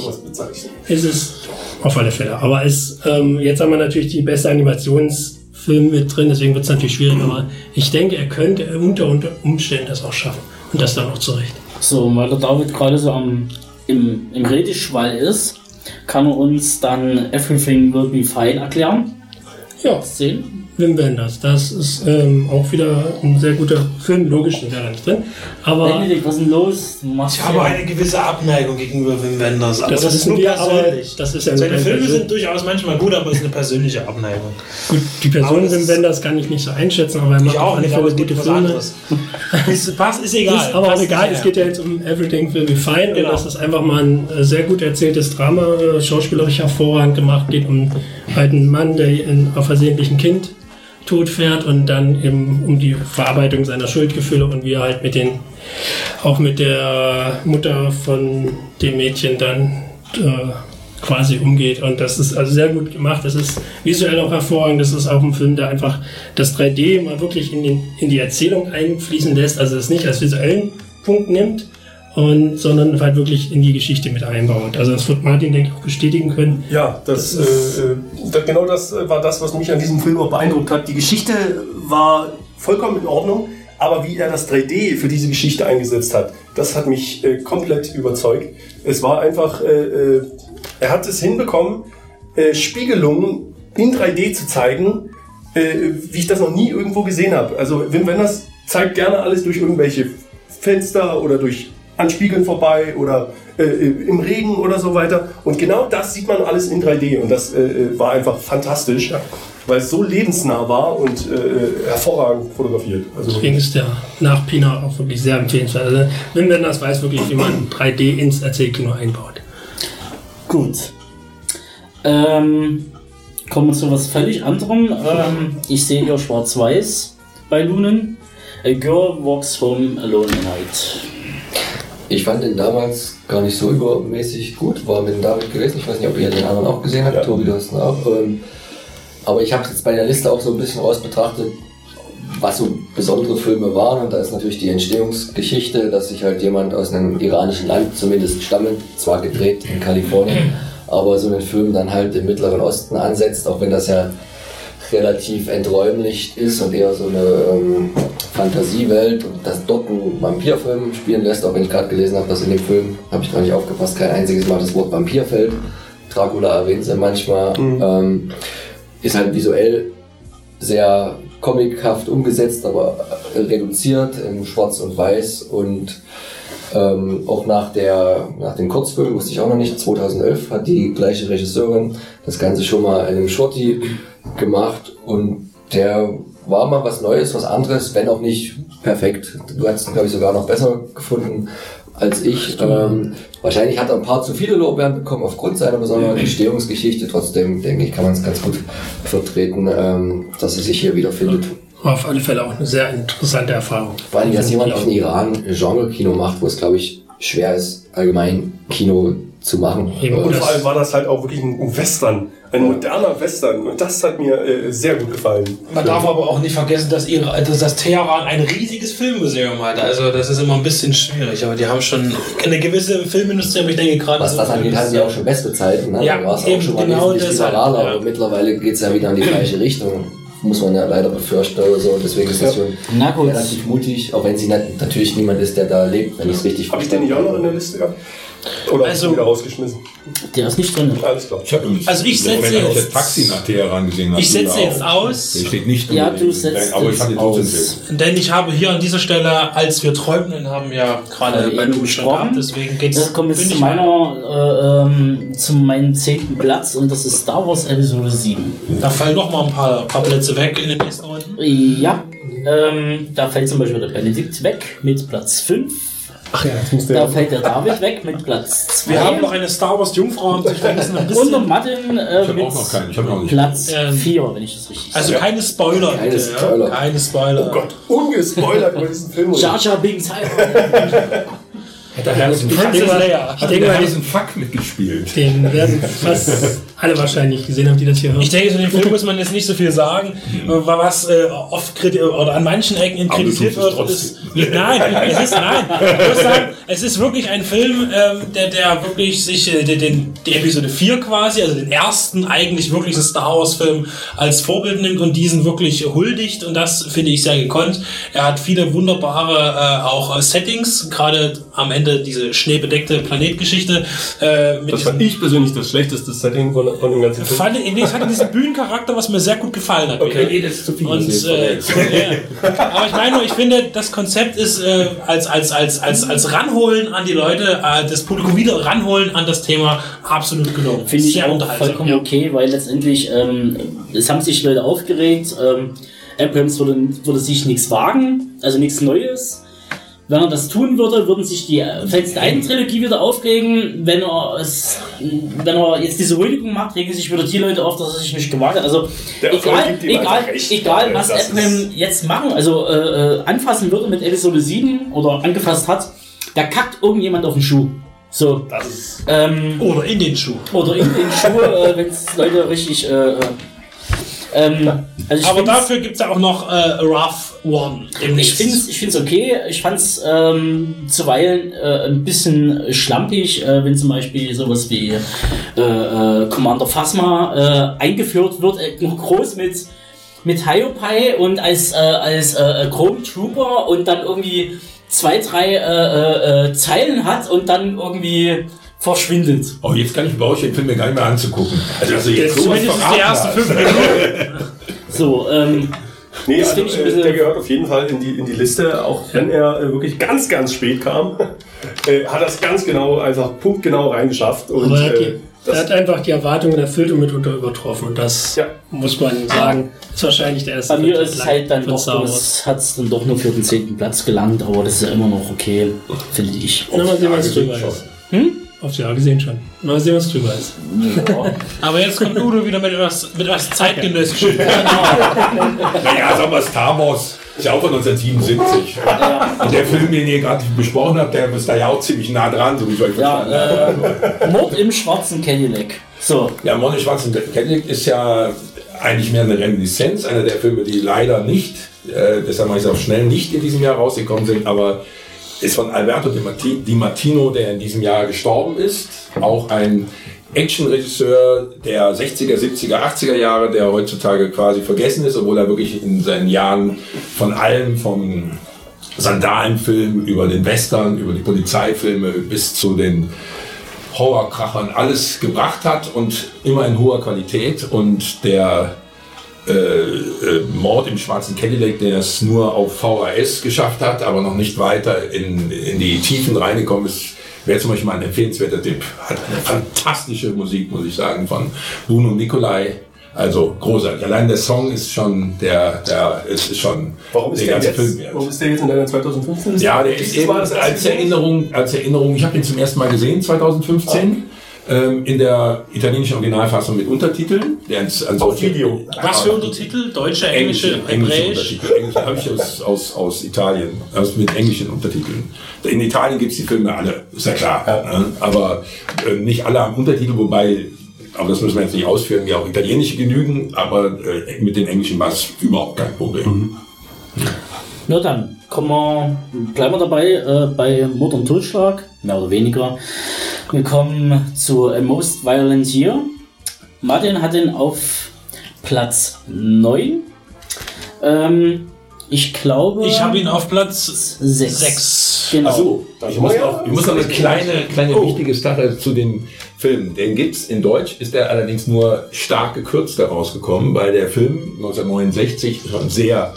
ist es auf alle Fälle. Aber es, ähm, jetzt haben wir natürlich die beste Animationsfilm mit drin, deswegen wird es natürlich schwierig. Aber ich denke, er könnte unter, unter Umständen das auch schaffen. Und das dann auch zurecht. so, und weil der David gerade so am, im, im Redeschwall ist, kann er uns dann Everything Will Be Fine erklären. Ja, Sehen? Wim Wenders. Das ist ähm, auch wieder ein sehr guter Film, logisch ist ja nicht drin. Aber Benedikt, was ist denn los? Ich habe ja- eine gewisse Abneigung gegenüber Wim Wenders. Aber Das das, ist nur wir, persönlich. das ist ja Seine Filme persönlich. sind durchaus manchmal gut, aber es ist eine persönliche Abneigung. gut, die Person Wim Wenders kann ich nicht so einschätzen, aber er macht auch nicht, aber gute was Filme. ist, passt, ist egal. Ist aber auch egal, es geht ja jetzt um Everything Will Be Fine Genau. und das ist einfach mal ein äh, sehr gut erzähltes Drama, äh, schauspielerisch hervorragend gemacht, geht um einen Mann, der in, auf versehentlich ein Kind tot fährt und dann eben um die Verarbeitung seiner Schuldgefühle und wie er halt mit den, auch mit der Mutter von dem Mädchen dann äh, quasi umgeht und das ist also sehr gut gemacht. Das ist visuell auch hervorragend. Das ist auch ein Film, der einfach das 3D mal wirklich in, den, in die Erzählung einfließen lässt. Also es nicht als visuellen Punkt nimmt, und, sondern halt wirklich in die Geschichte mit einbaut. Also das wird Martin, denke ich, auch bestätigen können. Ja, das, äh, äh, da- genau das äh, war das, was mich an diesem Film auch beeindruckt hat. Die Geschichte war vollkommen in Ordnung, aber wie er das 3D für diese Geschichte eingesetzt hat, das hat mich äh, komplett überzeugt. Es war einfach, äh, äh, er hat es hinbekommen, äh, Spiegelungen in 3D zu zeigen, äh, wie ich das noch nie irgendwo gesehen habe. Also Wim Wenders zeigt gerne alles durch irgendwelche Fenster oder durch an Spiegeln vorbei oder äh, im Regen oder so weiter. Und genau das sieht man alles in 3D und das äh, war einfach fantastisch, weil es so lebensnah war und äh, hervorragend fotografiert. Also Deswegen ist der nach Pina auch wirklich sehr empfehlenswert. Also Wim Wenders weiß wirklich, wie man 3D ins Erzählkino einbaut. Gut. Ähm, kommen wir zu was völlig anderem. Ähm, ich sehe hier schwarz-weiß bei Lunen. A girl walks home alone at night. Ich fand den damals gar nicht so übermäßig gut, war mit dem David gewesen. Ich weiß nicht, ob ihr den anderen auch gesehen habt. Ja. Tobi, du hast ihn auch. Ähm, aber ich habe jetzt bei der Liste auch so ein bisschen raus betrachtet, was so besondere Filme waren. Und da ist natürlich die Entstehungsgeschichte, dass sich halt jemand aus einem iranischen Land zumindest stammend, zwar gedreht in Kalifornien, aber so einen Film dann halt im Mittleren Osten ansetzt, auch wenn das ja relativ enträumlicht ist und eher so eine ähm, Fantasiewelt und das dort ein Vampirfilm spielen lässt, auch wenn ich gerade gelesen habe, dass in dem Film, habe ich gar nicht aufgepasst, kein einziges Mal das Wort Vampir fällt. Dracula erwähnt sie manchmal. Ähm, ist halt visuell sehr comichaft umgesetzt, aber reduziert in Schwarz und Weiß und ähm, auch nach, der, nach dem Kurzfilm, wusste ich auch noch nicht, 2011 hat die gleiche Regisseurin das Ganze schon mal in einem Shorty gemacht und der war mal was Neues, was anderes, wenn auch nicht perfekt. Du hast ihn, glaube ich, sogar noch besser gefunden als ich. Ähm, wahrscheinlich hat er ein paar zu viele Lorbeeren bekommen aufgrund seiner besonderen Entstehungsgeschichte. Trotzdem, denke ich, kann man es ganz gut vertreten, ähm, dass er sich hier wiederfindet. War auf alle Fälle auch eine sehr interessante Erfahrung. Vor allem, dass jemand aus dem Iran Genre-Kino macht, wo es, glaube ich, schwer ist, allgemein Kino zu machen. Eben, Und das- vor allem war das halt auch wirklich ein Western, ein moderner Western. Und das hat mir äh, sehr gut gefallen. Man darf aber auch nicht vergessen, dass, ihre, dass das Teheran ein riesiges Filmmuseum hat. Also das ist immer ein bisschen schwierig, aber die haben schon eine gewisse Filmindustrie, aber ich denke gerade... Was so das angeht, hatten die auch schon beste Zeiten. Ne? Ja, da war es auch schon mal genau wesentlich deshalb, liberaler, ja. aber mittlerweile geht es ja wieder in die gleiche Richtung. Muss man ja leider befürchten oder so. Und deswegen ist das schon Na gut. relativ mutig, auch wenn sie natürlich niemand ist, der da lebt, wenn ich es richtig Habe ich den nicht auch noch in der Liste gehabt? Oder Also- also, wieder rausgeschmissen? Der ist nicht drin. Alles klar. Ich habe Also ich setze jetzt- das Taxi nach Teheran gesehen. Ich setze jetzt aus. Der steht nicht Ja, unbedingt. du setzt Aber ich den aus. Denn ich habe hier an dieser Stelle, als wir träumten, haben ja gerade Also bei schon gesprochen. gehabt, deswegen geht's. Das kommt jetzt zu meiner, äh, ähm, zu meinem zehnten Platz und das ist Star Wars Episode 7. Da fallen noch mal ein paar, paar Plätze weg in den nächsten Runden. Ja, ähm, da fällt zum Beispiel der Benedikt weg mit Platz 5. Ach ja, jetzt muss Da fällt der David weg mit Platz 2. Wir haben noch eine Star Wars Jungfrau und ich müssen ein und der bisschen. Martin äh, Ich habe mit auch noch keinen. Ich habe noch nicht. Platz Ähm, 4, wenn ich das richtig Also sage. keine Spoiler. Keine bitte, Spoiler. Ja? Keine Spoiler. Oh Gott, ungespoilert über diesen Film. Jar Jar Binks. Hat der der mal, Harrison Fuck mitgespielt? den werden fast alle wahrscheinlich gesehen haben, die das hier hören. Ich denke, zu dem Film muss man jetzt nicht so viel sagen, äh, was äh, oft kriti- oder an manchen Ecken kritisiert wird. Ist, nein, es ist nein. Ich muss sagen, es ist wirklich ein Film, ähm, der, der wirklich sich äh, den, den, die Episode 4 quasi, also den ersten eigentlich wirklichen Star Wars Film als Vorbild nimmt und diesen wirklich huldigt und das finde ich sehr gekonnt. Er hat viele wunderbare äh, auch äh, Settings, gerade am Ende diese schneebedeckte Planetgeschichte äh, mit Das fand ich persönlich das schlechteste Setting von von dem ganzen Film. Fand, nee, es hatte diesen <laughs> Bühnencharakter, was mir sehr gut gefallen hat. Okay, nee, das ist zu viel. Und, äh, <laughs> ja. Aber ich meine nur, ich finde, das Konzept ist äh, als, als, als, als, als Ranholen an die Leute, äh, das Publikum wieder ranholen an das Thema absolut gelungen. Finde ich auch unterhaltsam. vollkommen okay, weil letztendlich ähm, es haben sich Leute aufgeregt. Ähm, Abrams würde, würde sich nichts wagen, also nichts Neues. Wenn er das tun würde, würden sich die vielleicht die eine Trilogie wieder aufregen. Wenn er es, wenn er jetzt diese Huldigung macht, regen sich wieder die Leute auf, dass er sich nicht gewagt hat. Also Der egal, egal, recht. egal was Abrams jetzt machen, also äh, äh, anfassen würde mit Episode 7 oder angefasst hat, da kackt irgendjemand auf den Schuh. So. Das ist Ähm, Oder in den Schuh. oder in den Schuh, äh, wenn es Leute richtig. Äh, äh, ähm, also Aber dafür gibt es ja auch noch äh, Rough One. ich finde es ich find's okay. Ich fand es ähm, zuweilen äh, ein bisschen schlampig, äh, wenn zum Beispiel sowas wie äh, äh, Commander Phasma äh, eingeführt wird, groß mit mit Hiopai und als als Chrome Trooper und dann irgendwie zwei drei Zeilen hat und dann irgendwie verschwindet. Oh, jetzt kann ich bei euch den Film mir gar nicht mehr anzugucken. Also, also jetzt sowas Zumindest die ersten hast. fünf Minuten. <laughs> So, ähm, Nee, Das also, äh, der gehört auf jeden Fall in die, in die Liste, auch wenn er äh, wirklich ganz, ganz spät kam. <laughs> Äh, hat das ganz genau, einfach punktgenau reingeschafft. Und, Aber er hat, die, äh, er hat einfach die Erwartungen erfüllt und mitunter übertroffen. Und das Ja. muss man sagen, ist wahrscheinlich der erste Bei mir ist es halt dann doch, hat es dann doch nur für den zehnten Platz gelangt, aber das ist ja immer noch okay, finde ich. Na, mal sehen, was drüber ist. Aufs Jahr gesehen schon. Mal sehen, was drüber ist. <laughs> Aber jetzt kommt Udo wieder mit etwas, mit etwas zeitgenössischem. <laughs> Naja, sag mal, Star Wars ist ja auch von 1977. Und der Film, den ihr gerade besprochen habt, der ist da ja auch ziemlich nah dran, so wie ich euch verstanden habe. Ja, äh, Mord im schwarzen Cadillac. So, Ja, Monty Schwarzenegger ist ja eigentlich mehr eine Reminiszenz, einer der Filme, die leider nicht, äh, deshalb mache ich es auch schnell, nicht in diesem Jahr rausgekommen sind, aber ist von Alberto Di, Martino, der in diesem Jahr gestorben ist. Auch ein Actionregisseur der 60er, 70er, 80er Jahre, der heutzutage quasi vergessen ist, obwohl er wirklich in seinen Jahren von allem, vom Sandalenfilm über den Western, über die Polizeifilme bis zu den Horrorkrachern alles gebracht hat und immer in hoher Qualität. Und der äh, äh, Mord im schwarzen Cadillac, der es nur auf VHS geschafft hat, aber noch nicht weiter in, in die Tiefen reingekommen ist, wäre zum Beispiel mal ein empfehlenswerter Tipp. Hat eine fantastische Musik, muss ich sagen, von Bruno Nicolai. Also großartig. Allein der Song ist schon der, der ist schon warum, ist der ganze jetzt, Film wert. warum ist der jetzt in deiner 2015? Ja, der ist eben als? Erinnerung, als Erinnerung, ich habe ihn zum ersten Mal gesehen, 2015, ähm, in der italienischen Originalfassung mit Untertiteln. Auf Video. Was für Untertitel? Deutsche, englische, englische hebräisch? Englische habe ich aus, aus, aus Italien, also mit englischen Untertiteln. In Italien gibt's die Filme alle, ist ja klar. Ne? Aber äh, nicht alle haben Untertitel, wobei, aber das müssen wir jetzt nicht ausführen, ja auch italienische genügen, aber äh, mit den englischen war es überhaupt kein Problem. na dann, kommen wir, bleiben wir dabei äh, bei Mord und Totschlag, mehr oder weniger. Wir kommen zu A Most Violent Year. Martin hat den auf Platz 9. Ähm, ich glaube. Ich habe ihn auf Platz Sechs. 6. Genau. Also, ich muss noch, ich muss noch eine kleine, kleine Oh. wichtige Sache zu dem Film. Den gibt's in Deutsch, ist der allerdings nur stark gekürzt herausgekommen, weil der Film 1969 schon sehr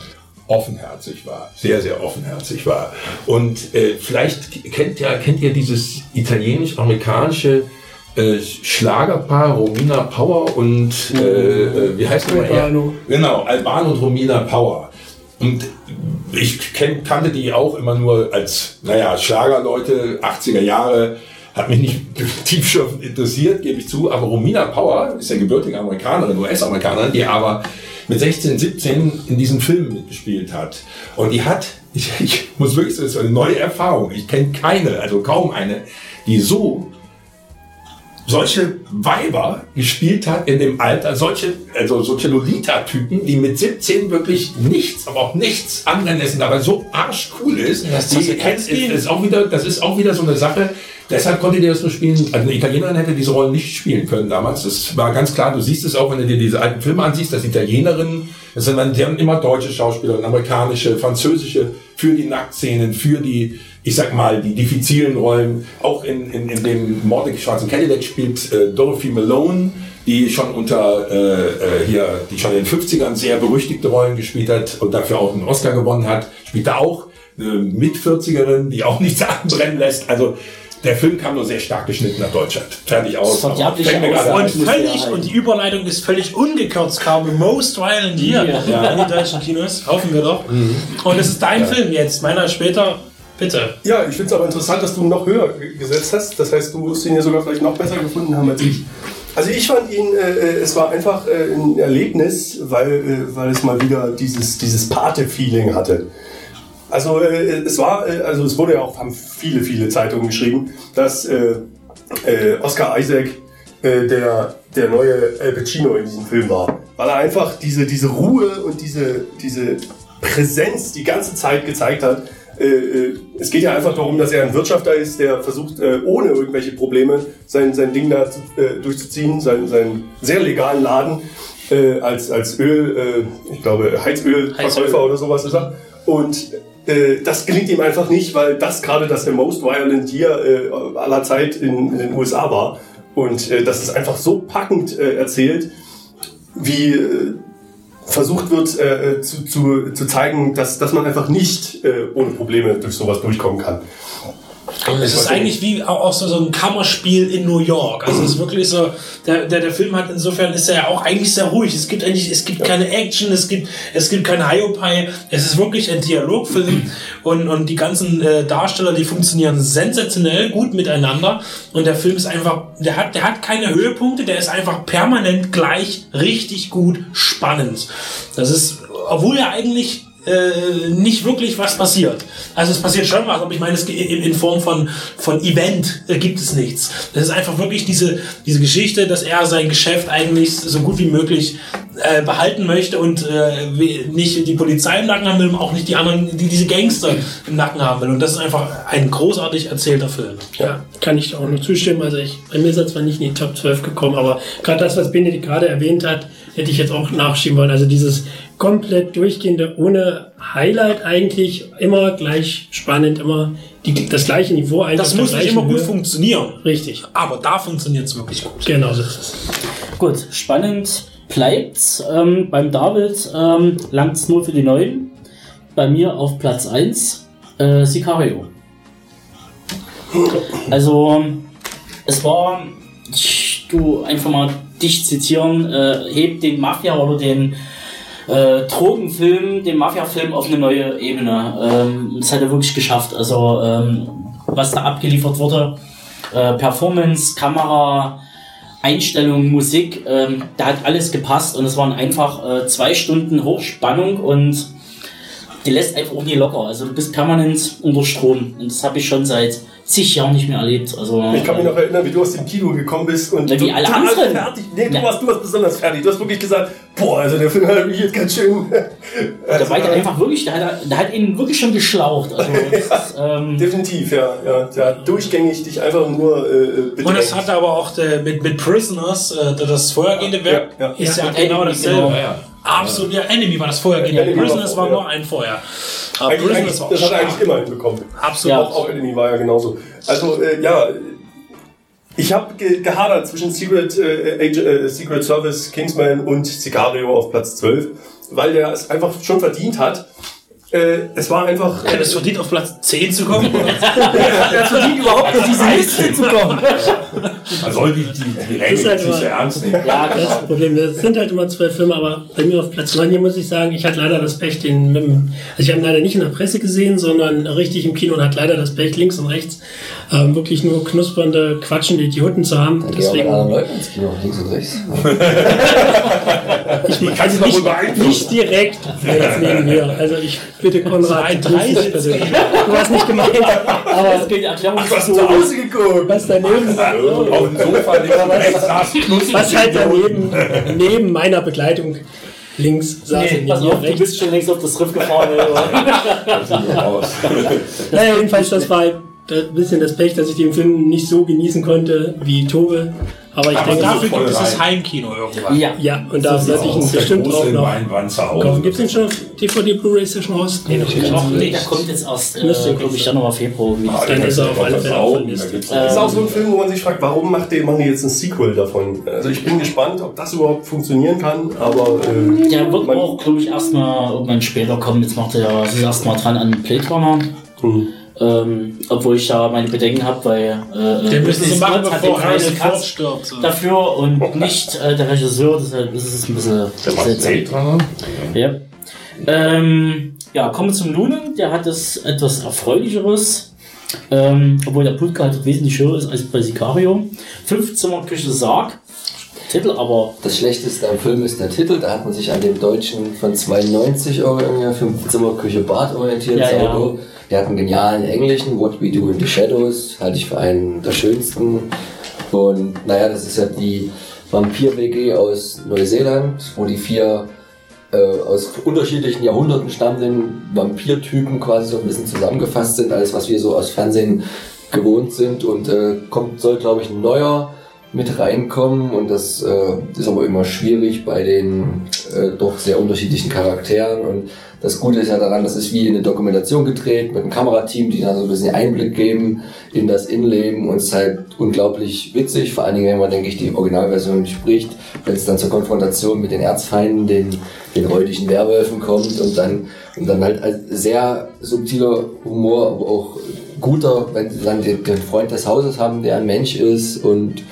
offenherzig war, sehr, sehr offenherzig war. Und äh, vielleicht kennt, ja, kennt ihr dieses italienisch-amerikanische äh, Schlagerpaar Romina Power und äh, äh, wie heißt der? Albano. Genau, Albano und Romina Power. Und ich kenn, kannte die auch immer nur als, naja, Schlagerleute, 80er Jahre, hat mich nicht <laughs> tiefschürfend interessiert, gebe ich zu, aber Romina Power ist ja gebürtige Amerikanerin, US-Amerikanerin, die aber mit 16, 17 in diesem Film mitgespielt hat. Und die hat, <laughs> ich, ich muss wirklich sagen, das ist eine neue Erfahrung. Ich kenne keine, also kaum eine, die so solche Weiber gespielt hat in dem Alter, solche, also solche Lolita-Typen, die mit 17 wirklich nichts, aber auch nichts anrennen aber so arschcool ist. Die- das du? ist, ist auch wieder, das ist auch wieder so eine Sache, Deshalb konnte der das nur spielen. Also eine Italienerin hätte diese Rollen nicht spielen können damals. Das war ganz klar. Du siehst es auch, wenn du dir diese alten Filme ansiehst, dass Italienerinnen, das sind dann, die haben immer deutsche Schauspieler, amerikanische, französische für die Nacktszenen, für die, ich sag mal, die diffizilen Rollen. Auch in, in, in dem Mordek schwarzen Cadillac spielt äh, Dorothy Malone, die schon unter äh, äh, hier, die schon in den 50ern sehr berüchtigte Rollen gespielt hat und dafür auch einen Oscar gewonnen hat, spielt da auch eine Mit-40erin, die auch nichts <laughs> anbrennen lässt. Also der Film kam nur sehr stark geschnitten nach Deutschland. Fertig aus. Ein. Und völlig, und die Überleitung ist völlig ungekürzt, kam Most Violent Year Ja. in die deutschen Kinos. Hoffen wir doch. Und es ist dein Film jetzt, meiner später. Bitte. Ja, ich finde es aber interessant, dass du ihn noch höher gesetzt hast. Das heißt, du musst ihn ja sogar vielleicht noch besser gefunden haben als ich. Also ich fand ihn, äh, äh, es war einfach äh, ein Erlebnis, weil, äh, weil es mal wieder dieses, dieses Pate-Feeling hatte. Also äh, es war, äh, also es wurde ja auch, haben viele, viele Zeitungen geschrieben, dass äh, äh, Oscar Isaac äh, der, der neue El Pacino in diesem Film war. Weil er einfach diese, diese Ruhe und diese, diese Präsenz die ganze Zeit gezeigt hat. Äh, es geht ja einfach darum, dass er ein Wirtschafter ist, der versucht, ohne irgendwelche Probleme sein, sein Ding da zu, durchzuziehen, seinen, seinen sehr legalen Laden als, als Öl, ich glaube Heizölverkäufer Heizöl. oder sowas ist er. Und äh, das gelingt ihm einfach nicht, weil das gerade das der Most Violent Year äh, aller Zeit in, in den USA war. Und äh, das ist einfach so packend äh, erzählt, wie äh, versucht wird zu, zu, zu zeigen, dass, dass man einfach nicht ohne Probleme durch sowas durchkommen kann. Es ist eigentlich wie auch auch so, so ein Kammerspiel in New York. Also es ist wirklich so, der, der, der Film hat insofern ist er ja auch eigentlich sehr ruhig. Es gibt eigentlich, es gibt keine Action, es gibt, es gibt keine Hiopai. Es ist wirklich ein Dialogfilm und, und die ganzen äh, Darsteller, die funktionieren sensationell gut miteinander. Und der Film ist einfach, der hat, der hat keine Höhepunkte, der ist einfach permanent gleich richtig gut spannend. Das ist, obwohl er eigentlich äh, nicht wirklich was passiert. Also es passiert schon was, aber ich meine, es in, Form von, von Event äh, gibt es nichts. Das ist einfach wirklich diese, diese Geschichte, dass er sein Geschäft eigentlich so gut wie möglich äh, behalten möchte und äh, nicht die Polizei im Nacken haben will, auch nicht die anderen, die diese Gangster im Nacken haben will. Und das ist einfach ein großartig erzählter Film. Ja, kann ich auch nur zustimmen. Also ich, bei mir ist er zwar nicht in die Top 12 gekommen, aber gerade das, was Benedikt gerade erwähnt hat, hätte ich jetzt auch nachschieben wollen. Also dieses komplett durchgehende, ohne Highlight eigentlich, immer gleich spannend, immer die, das gleiche Niveau. eigentlich Das muss nicht immer gut Höhe. funktionieren. Richtig, Aber da funktioniert es wirklich gut. genau so ist es. Gut, spannend bleibt's. Ähm, beim David ähm, langt's nur für die Neuen. Bei mir auf Platz 1 äh, Sicario. Also, es war, ich, du einfach mal dich zitieren, äh, hebt den Mafia oder den äh, Drogenfilm, den Mafia-Film auf eine neue Ebene. Ähm, das hat er wirklich geschafft. Also, ähm, was da abgeliefert wurde, äh, Performance, Kamera, Einstellung, Musik, ähm, da hat alles gepasst und es waren einfach äh, zwei Stunden Hochspannung und die lässt einfach auch nie locker. Also du bist permanent unter Strom und das habe ich schon seit zig Jahren nicht mehr erlebt. Also Ich kann mich noch erinnern, wie du aus dem Kino gekommen bist und Ja, wie alle anderen. fertig. Nee, du Ja. warst, du warst besonders fertig. Du hast wirklich gesagt, boah, also der Film hat mich jetzt ganz schön. der Also, war ja äh, einfach wirklich, der hat, der hat ihn wirklich schon geschlaucht. Also, <laughs> das, ist, ähm, Definitiv, ja. ja. Der hat durchgängig dich einfach nur äh, bedrängt. Und es hat aber auch der, mit, mit Prisoners, äh, das vorhergehende Werk, Ja, ja. ist ja, Ja, genau dasselbe. genau. Ja, Absolut, ja, Enemy war das vorhergehende. Prisoners war noch ein vorher. Aber eigentlich, eigentlich, das hat er eigentlich immer hinbekommen. Absolut. Ja. Auch, auch Enemy war ja genauso. Also, äh, ja, ich habe ge gehadert zwischen Secret, äh, Age, äh, Secret Service, Kingsman und Sicario auf Platz 12, weil der es einfach schon verdient hat. Äh, es war einfach. Hat es verdient, auf Platz 10 zu kommen? <laughs> er verdient überhaupt nicht diese Liste zu kommen. <laughs> Man soll die, die, die Regeln ist halt nicht so ernst nehmen. Ja, Das ist das Problem. Es sind halt immer zwei Filme, aber bei mir auf Platz 9 hier muss ich sagen, ich hatte leider das Pech, den mit dem, also ich habe ihn leider nicht in der Presse gesehen, sondern richtig im Kino und hat leider das Pech, links und rechts ähm, wirklich nur knuspernde, quatschende Idioten zu haben. Dann geh auch mit Deswegen, ins Kino, links und rechts. <laughs> ich also du doch nicht, wohl beeinflussen. nicht direkt neben mir. Also ich bitte Konrad, Ein du hast nicht gemeint, <laughs> aber das gilt Erklärung. Ach, du hast zu Hause geguckt! was daneben, Auf dem Sofa links rechts <laughs> was halt daneben, neben meiner Begleitung links saß Nee, pass auf, mir du rechts. bist schon längst auf das Riff gefahren. Naja, <laughs> jedenfalls, das war halt ein bisschen das Pech, dass ich den Film nicht so genießen konnte wie Tove. Aber ich Aber denke, dafür gibt es das. Heimkino irgendwann. Ja. ja, und da werde ich ihn der bestimmt auch noch. Gibt es den schon auf DVD Blu-ray Session raus? Nee, noch nicht. Noch, nee, der kommt jetzt erst, äh, Müsste glaube ich, Januar, Februar. irgendwie. Ah, Dann da ist er auf alle Fälle auf der Das ist auch so ein Film, wo man sich fragt, warum macht machen die jetzt ein Sequel davon? Also ich bin gespannt, ob das überhaupt funktionieren kann, aber äh, Der wird man- auch, glaube ich, erstmal irgendwann später kommen. Jetzt macht er ja, ist erstmal dran an Blade Runner. Hm. Ähm, obwohl ich da meine Bedenken habe, weil äh, Den müssen sie machen, hat bevor den Harrison Ford stirbt. So. dafür und nicht äh, der Regisseur. Deshalb ist es ein bisschen Der seltsam. Runner. Ja. Ähm, ja, kommen wir zum Lunen. Der hat es etwas Erfreulicheres. Ähm, obwohl der Pulka halt wesentlich höher ist als bei Sicario. Fünfzimmerküche Sarg. Titel aber Das Schlechteste am Film ist der Titel. Da hat man sich an dem deutschen von 92 Euro irgendwie fünf Zimmerküche Bad orientiert. Ja, ja. Der hat einen genialen Englischen, What We Do in the Shadows, halte ich für einen der schönsten. Und naja, das ist ja die Vampir-WG aus Neuseeland, wo die vier äh, aus unterschiedlichen Jahrhunderten stammenden Vampirtypen quasi so ein bisschen zusammengefasst sind, alles was wir so aus Fernsehen gewohnt sind. Und äh, kommt, soll, glaube ich, ein neuer mit reinkommen und das äh, ist aber immer schwierig bei den äh, doch sehr unterschiedlichen Charakteren und das Gute ist ja daran, das ist wie eine Dokumentation gedreht mit einem Kamerateam, die dann so ein bisschen Einblick geben in das Innenleben. Und es ist halt unglaublich witzig, vor allen Dingen, wenn man, denke ich, die Originalversion spricht, wenn es dann zur Konfrontation mit den Erzfeinden, den, den räudigen Werwölfen kommt und dann, und dann halt sehr subtiler Humor, aber auch guter, wenn sie dann den, den Freund des Hauses haben, der ein Mensch ist und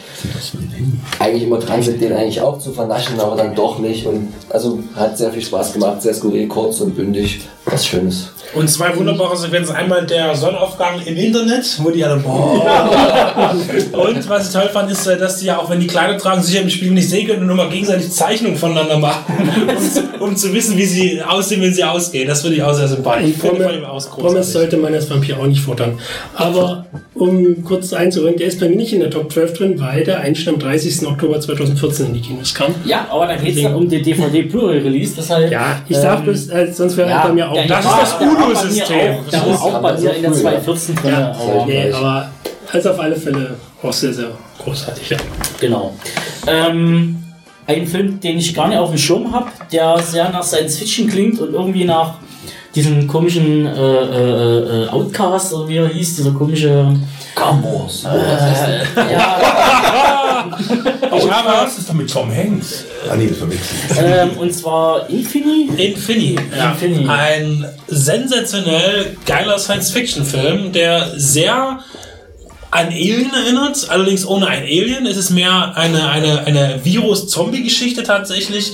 eigentlich immer dran sind, den eigentlich auch zu vernaschen, aber dann doch nicht. Und also hat sehr viel Spaß gemacht, sehr skurril, kurz und bündig. Was Schönes. Und zwei wunderbare Sequenzen. Einmal der Sonnenaufgang im Internet, wo die alle boah. <laughs> Und was ich toll fand, ist, äh, dass die ja auch, wenn die Kleider tragen, sich ja im Spiegel nicht sehen können und nur mal gegenseitig Zeichnungen voneinander machen, um, zu- um zu wissen, wie sie aussehen, wenn sie ausgehen. Das finde ich auch sehr sympathisch. Ich finde aus Promis sollte man als Vampir auch nicht futtern. Aber um kurz einzuräumen, der ist bei mir nicht in der Top 12 drin, weil der eigentlich schon am 30. Oktober 2014 in die Kinos kam. ja, aber da geht es dann um den DVD Blu-ray Release. Deshalb Ja, ich sag ähm, bloß, äh, sonst wäre er ja, bei mir auch. der- Das ist das war- auch- Der war auch bei mir in der 214 drin. Ja, aber, nee, aber also auf alle Fälle auch sehr, sehr großartig. Ja. Genau. Ähm, ein Film, den ich gar nicht auf dem Schirm habe, der sehr nach Science Fiction klingt und irgendwie nach diesem komischen äh, äh, äh, Outcast, oder wie er hieß, dieser komische. Gambos. <laughs> Ja, <laughs> Ich habe Was ist da mit Tom Hanks? Ah, nee, das verwechselt. ähm, und zwar Infini. Infinity. Ja. Infinity. Ein sensationell geiler Science-Fiction-Film, der sehr an Alien erinnert, allerdings ohne ein Alien. Es ist mehr eine, eine, eine Virus-Zombie-Geschichte tatsächlich.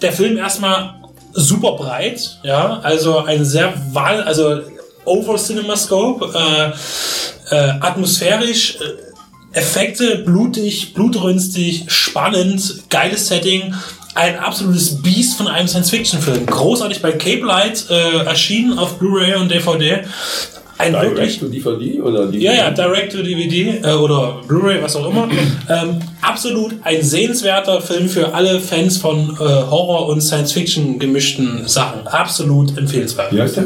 Der Film erstmal super breit, ja, also ein sehr wahl, also over Cinemascope, äh, äh, atmosphärisch, äh, Effekte, blutig, blutrünstig, spannend, geiles Setting. Ein absolutes Biest von einem Science-Fiction-Film. Großartig bei Cape Light äh, erschienen auf Blu-ray und DVD. Ein wirklich Direct to DVD oder die? ja, ja, Direct to DVD äh, oder Blu-ray, was auch immer. ähm, absolut ein sehenswerter Film für alle Fans von äh, Horror und Science-Fiction gemischten Sachen. Absolut empfehlenswert. Wie heißt der?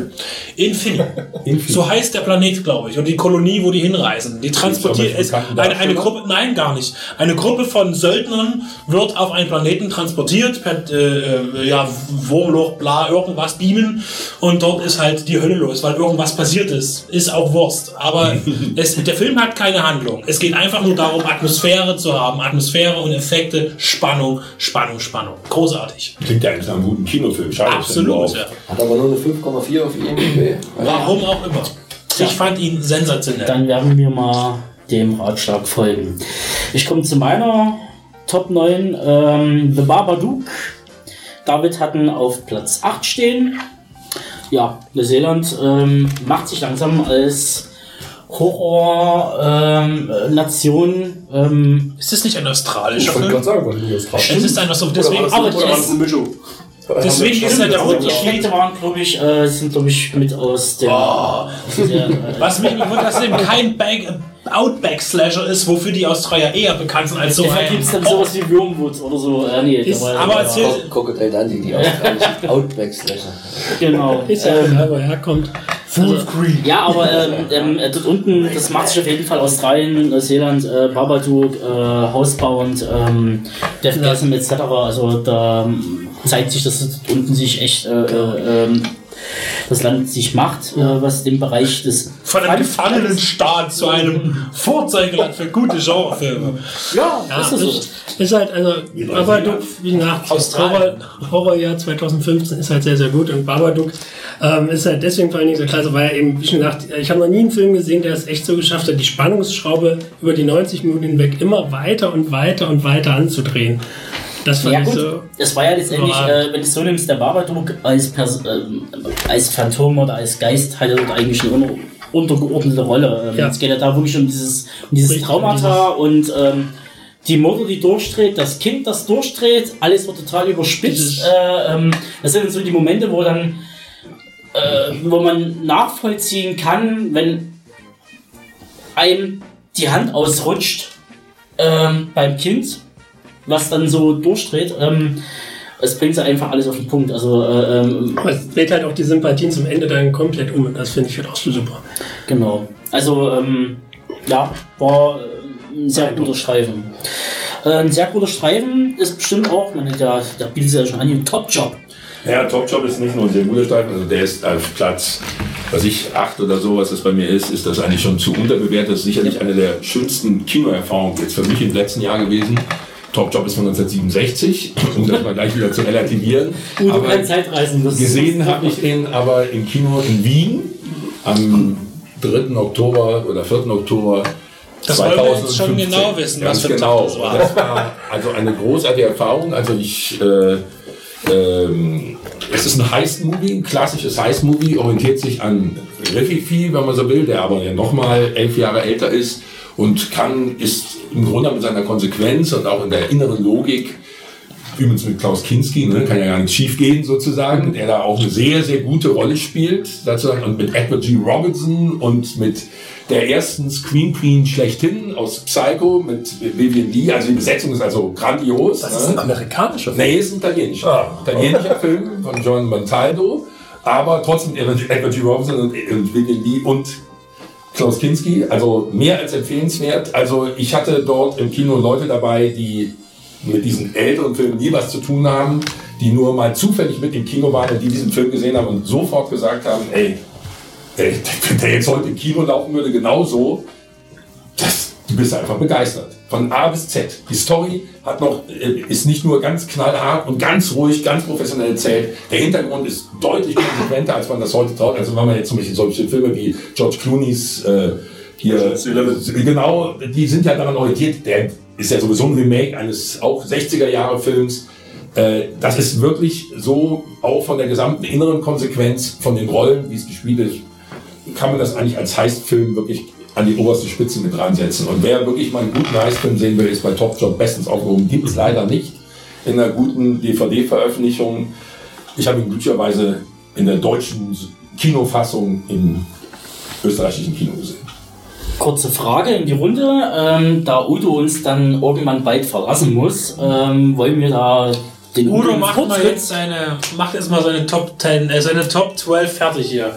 Infini. <laughs> Infini. So heißt der Planet, glaube ich. Und die Kolonie, wo die hinreisen. Die transportiert mit eine, eine? Gruppe, nein, gar nicht. Eine Gruppe von Söldnern wird auf einen Planeten transportiert per äh, äh, ja, Wurmloch, bla, irgendwas beamen. Und dort ist halt die Hölle los, weil irgendwas passiert ist. Ist auch Wurst. Aber <laughs> es, der Film hat keine Handlung. Es geht einfach nur darum, Atmosphäre zu haben. Atmosphäre und Effekte, Spannung, Spannung, Spannung. Großartig. Klingt ja eigentlich nach einem guten Kinofilm. Schade, Absolut, ja. Hat aber nur eine 5,4 auf IMDb. Warum auch immer. Ich fand ihn sensationell. Dann werden wir mal dem Ratschlag folgen. Ich komme zu meiner Top 9. Ähm, The Babadook. David hatten auf Platz 8 stehen. Ja, Neuseeland ähm, macht sich langsam als Horror-Nation. Ähm, Ist das nicht ein Ich australischer wollte Film? gerade sagen, was ist das drauf? Es ist ein so deswegen, Oder war aber das, oder war Mischung? deswegen ist ja der aber die. Effekte waren, glaube ich, äh, sind, glaube ich, mit aus der. aus der äh, Was mich wundert, dass eben kein Back, Outback-Slasher ist, wofür die Australier eher bekannt sind als so Vielleicht gibt es dann sowas wie Wormwood oder so. Äh, nee, Ist- aber ja, erzähl- Crocodile Dundee, die australischen <laughs> Outback-Slasher. Genau. Ist ja Ähm, egal, wo er herkommt. Fullscreen. Ja, aber ähm, ähm, äh, dort unten, das macht sich auf jeden Fall Australien, Neuseeland, äh, Babadook, äh, Housebound, ähm, Deathgasm etc. Also da ähm, zeigt sich, dass dort unten sich echt äh, äh, ähm, das Land sich macht, äh, was den Bereich des Von einem Gefangenenstaat zu einem Vorzeigeland für gute Genrefilme. Ja, Ja, ist das so. ist, ist halt, also Babadook, wie gesagt, Horror, Australien. Horrorjahr 2015 ist halt sehr, sehr gut und Babadook ähm, ist halt deswegen vor allen Dingen so klasse, weil er eben, wie schon gesagt, ich habe noch nie einen Film gesehen, der es echt so geschafft hat, die Spannungsschraube über die 90 Minuten hinweg immer weiter und weiter und weiter anzudrehen. Das fand Ja gut, so. das war ja letztendlich, äh, wenn du es so nimmst, der Babadook als, Pers ähm, als Phantom oder als Geist hat er dort eigentlich eine unter untergeordnete Rolle. Ähm, Ja. Es geht ja da wirklich um dieses, um dieses Richtig, Traumata und ähm, die Mutter, die durchdreht, das Kind, das durchdreht, alles wird total überspitzt. Äh, ähm, das sind so die Momente, wo dann, äh, wo man nachvollziehen kann, wenn einem die Hand ausrutscht ähm, beim Kind, was dann so durchdreht. Ähm, es bringt sie einfach alles auf den Punkt. Also äh, ähm, Aber es dreht halt auch die Sympathien zum Ende dann komplett um und das finde ich halt auch so super. genau. Also ähm, ja, war äh, ein sehr guter Streifen. Äh, ein sehr guter Streifen ist bestimmt auch, man hat ja, der bietet ja schon an, ein Top-Job. Ja, Top Job ist nicht nur ein sehr guter Streifen, also der ist auf Platz, was ich, acht oder so, was das bei mir ist, ist das eigentlich schon zu unterbewertet. Das ist sicherlich eine der schönsten Kinoerfahrungen jetzt für mich im letzten Jahr gewesen. Top Job ist von 1967, um das mal gleich wieder zu relativieren. Gut, Aber kannst Zeitreisen. Gesehen habe ich ihn aber im Kino in Wien am 3. Oktober oder 4. Oktober Das wollen wir jetzt schon genau wissen, Ganz was für ein genau. Tag das war. Das war also eine großartige Erfahrung. Also ich, äh, ähm, es ist ein Heist-Movie, ein klassisches Heist-Movie, orientiert sich an Rififi, wenn man so will, der aber ja nochmal elf Jahre älter ist und kann, ist im Grunde mit seiner Konsequenz und auch in der inneren Logik übrigens mit Klaus Kinski, ne, kann ja gar nicht schief gehen sozusagen, der da auch eine sehr, sehr gute Rolle spielt, sozusagen, und mit Edward G. Robinson und mit der ersten Screen Queen schlechthin aus Psycho mit Vivian Lee, also die Besetzung ist also grandios. Das ist ne? ein amerikanischer Film. Nee, ist ein italienischer. Ah. Italienischer <laughs> Film von John Montaldo, aber trotzdem Edward G. Robinson und, und Vivian Lee und Klaus Kinski, also mehr als empfehlenswert. Also ich hatte dort im Kino Leute dabei, die mit diesen älteren Filmen nie was zu tun haben, die nur mal zufällig mit im Kino waren und die diesen Film gesehen haben und sofort gesagt haben, ey, ey der jetzt heute im Kino laufen würde, genauso, das, du bist einfach begeistert. Von A bis Z. Die Story hat noch, äh, ist nicht nur ganz knallhart und ganz ruhig, ganz professionell erzählt. Der Hintergrund ist deutlich konsequenter, als man das heute traut. Also wenn man jetzt zum Beispiel solche Filme wie George Clooney's äh, hier, genau, die sind ja daran orientiert. Der ist ja sowieso ein Remake eines auch 60er Jahre Films. Äh, das ist wirklich so, auch von der gesamten inneren Konsequenz, von den Rollen, wie es gespielt ist, kann man das eigentlich als Heistfilm wirklich an die oberste Spitze mit reinsetzen. Und wer wirklich mal einen guten Heistfilm sehen will, ist bei Top Job bestens aufgehoben. Gibt es leider nicht in einer guten DVD-Veröffentlichung. Ich habe ihn glücklicherweise in der deutschen Kinofassung im österreichischen Kino gesehen. Kurze Frage in die Runde. Ähm, da Udo uns dann irgendwann bald verlassen muss, ähm, wollen wir da den Udo ins macht mal jetzt seine, macht jetzt mal seine Top 10, äh, seine Top 12 fertig hier.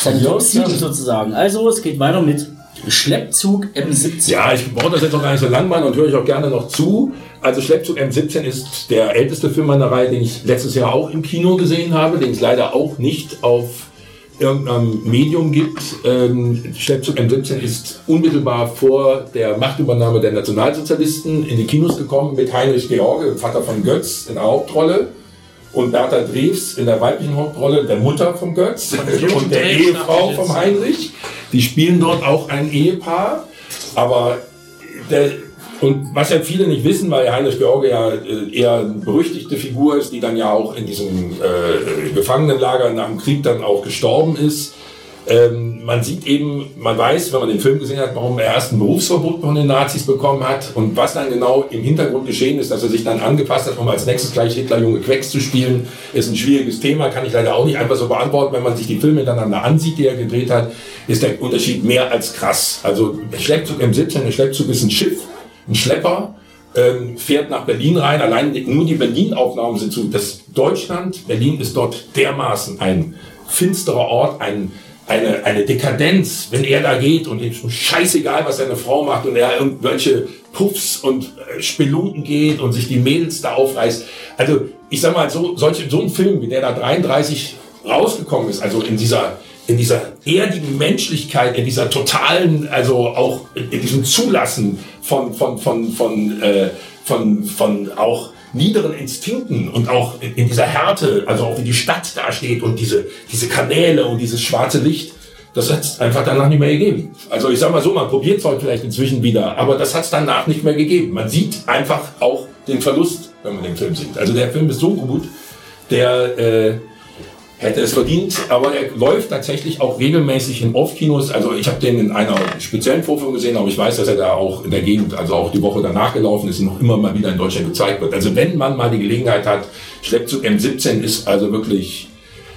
Seine Top 7 sozusagen. Also es geht weiter mit Schleppzug M17. Ja, ich brauche das jetzt noch gar nicht so lang machen und höre ich auch gerne noch zu. Also Schleppzug M17 ist der älteste Film meiner Reihe, den ich letztes Jahr auch im Kino gesehen habe, den es leider auch nicht auf irgendeinem Medium gibt. Ähm, Schleppzug M17 ist unmittelbar vor der Machtübernahme der Nationalsozialisten in die Kinos gekommen mit Heinrich George, Vater von Götz, in der Hauptrolle. Und Bertha Drews in der weiblichen Hauptrolle, der Mutter von Götz und der Ehefrau vom jetzt. Heinrich. Die spielen dort auch ein Ehepaar. Aber der, und was ja viele nicht wissen, weil Heinrich George ja äh, eher eine berüchtigte Figur ist, die dann ja auch in diesem äh, Gefangenenlager nach dem Krieg dann auch gestorben ist. Ähm, man sieht eben, man weiß, wenn man den Film gesehen hat, warum er erst ein Berufsverbot von den Nazis bekommen hat und was dann genau im Hintergrund geschehen ist, dass er sich dann angepasst hat, um als nächstes gleich Hitlerjunge Quecks zu spielen, ist ein schwieriges Thema, kann ich leider auch nicht einfach so beantworten. Wenn man sich die Filme hintereinander ansieht, die er gedreht hat, ist der Unterschied mehr als krass. Also Schleppzug M17, der Schleppzug ist ein Schiff, ein Schlepper, ähm, fährt nach Berlin rein. Allein nur die Berlin-Aufnahmen sind zu. Das Deutschland, Berlin ist dort dermaßen ein finsterer Ort, ein eine, eine Dekadenz, wenn er da geht und ihm ist scheißegal, was seine Frau macht und er irgendwelche Puffs und äh, Spelunken geht und sich die Mädels da aufreißt. Also ich sag mal, so, solche, so ein Film, wie der da 33 rausgekommen ist, also in dieser in dieser erdigen Menschlichkeit, in dieser totalen, also auch in diesem Zulassen von, von, von, von, äh, von, von auch niederen Instinkten und auch in, dieser Härte, also auch wie die Stadt dasteht und diese, diese Kanäle und dieses schwarze Licht, das hat es einfach danach nicht mehr gegeben. Also ich sag mal so, man probiert es heute vielleicht inzwischen wieder, aber das hat es danach nicht mehr gegeben. Man sieht einfach auch den Verlust, wenn man den Film sieht. Also der Film ist so gut, der äh, hätte es verdient, aber er läuft tatsächlich auch regelmäßig in Off-Kinos. Also ich habe den in einer speziellen Vorführung gesehen, aber ich weiß, dass er da auch in der Gegend, also auch die Woche danach gelaufen ist und noch immer mal wieder in Deutschland gezeigt wird. Also wenn man mal die Gelegenheit hat, Schleppzug M17 ist also wirklich,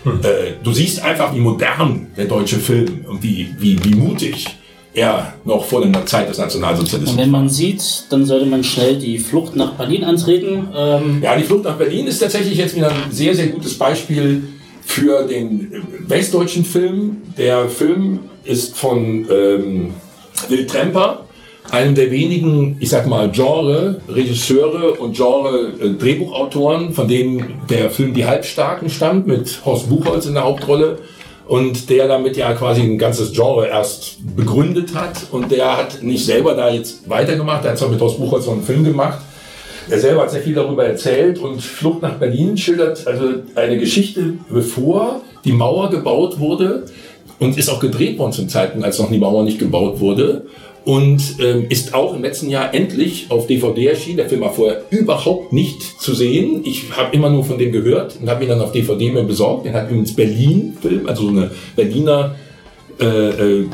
hm. äh, du siehst einfach, wie modern der deutsche Film und wie, wie, wie mutig er noch vor der Zeit des Nationalsozialismus. Und wenn man sieht, dann sollte man schnell die Flucht nach Berlin antreten. Ähm ja, die Flucht nach Berlin ist tatsächlich jetzt wieder ein sehr, sehr gutes Beispiel für den westdeutschen Film. Der Film ist von ähm, Will Tremper, einem der wenigen, ich sag mal, Genre-Regisseure und Genre-Drehbuchautoren, von denen der Film Die Halbstarken stammt, mit Horst Buchholz in der Hauptrolle. Und der damit ja quasi ein ganzes Genre erst begründet hat. Und der hat nicht selber da jetzt weitergemacht. Er hat zwar mit Horst Buchholz noch einen Film gemacht, er selber hat sehr viel darüber erzählt und Flucht nach Berlin schildert also eine Geschichte, bevor die Mauer gebaut wurde und ist auch gedreht worden zum Zeitpunkt, als noch die Mauer nicht gebaut wurde und ähm, ist auch im letzten Jahr endlich auf DVD erschienen. Der Film war vorher überhaupt nicht zu sehen. Ich habe immer nur von dem gehört und habe ihn dann auf DVD mir besorgt. Den hat übrigens Berlin-Film, also so eine Berliner äh, äh,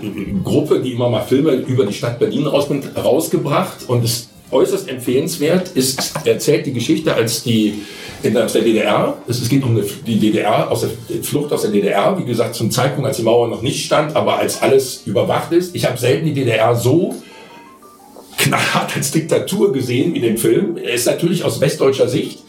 Gruppe, die immer mal Filme über die Stadt Berlin rausbringt, rausgebracht und es äußerst empfehlenswert ist, erzählt die Geschichte als die in der, aus der DDR. Es geht um die DDR, aus der Flucht aus der DDR, wie gesagt, zum Zeitpunkt, als die Mauer noch nicht stand, aber als alles überwacht ist. Ich habe selten die DDR so knallhart als Diktatur gesehen wie den Film. Er ist natürlich aus westdeutscher Sicht.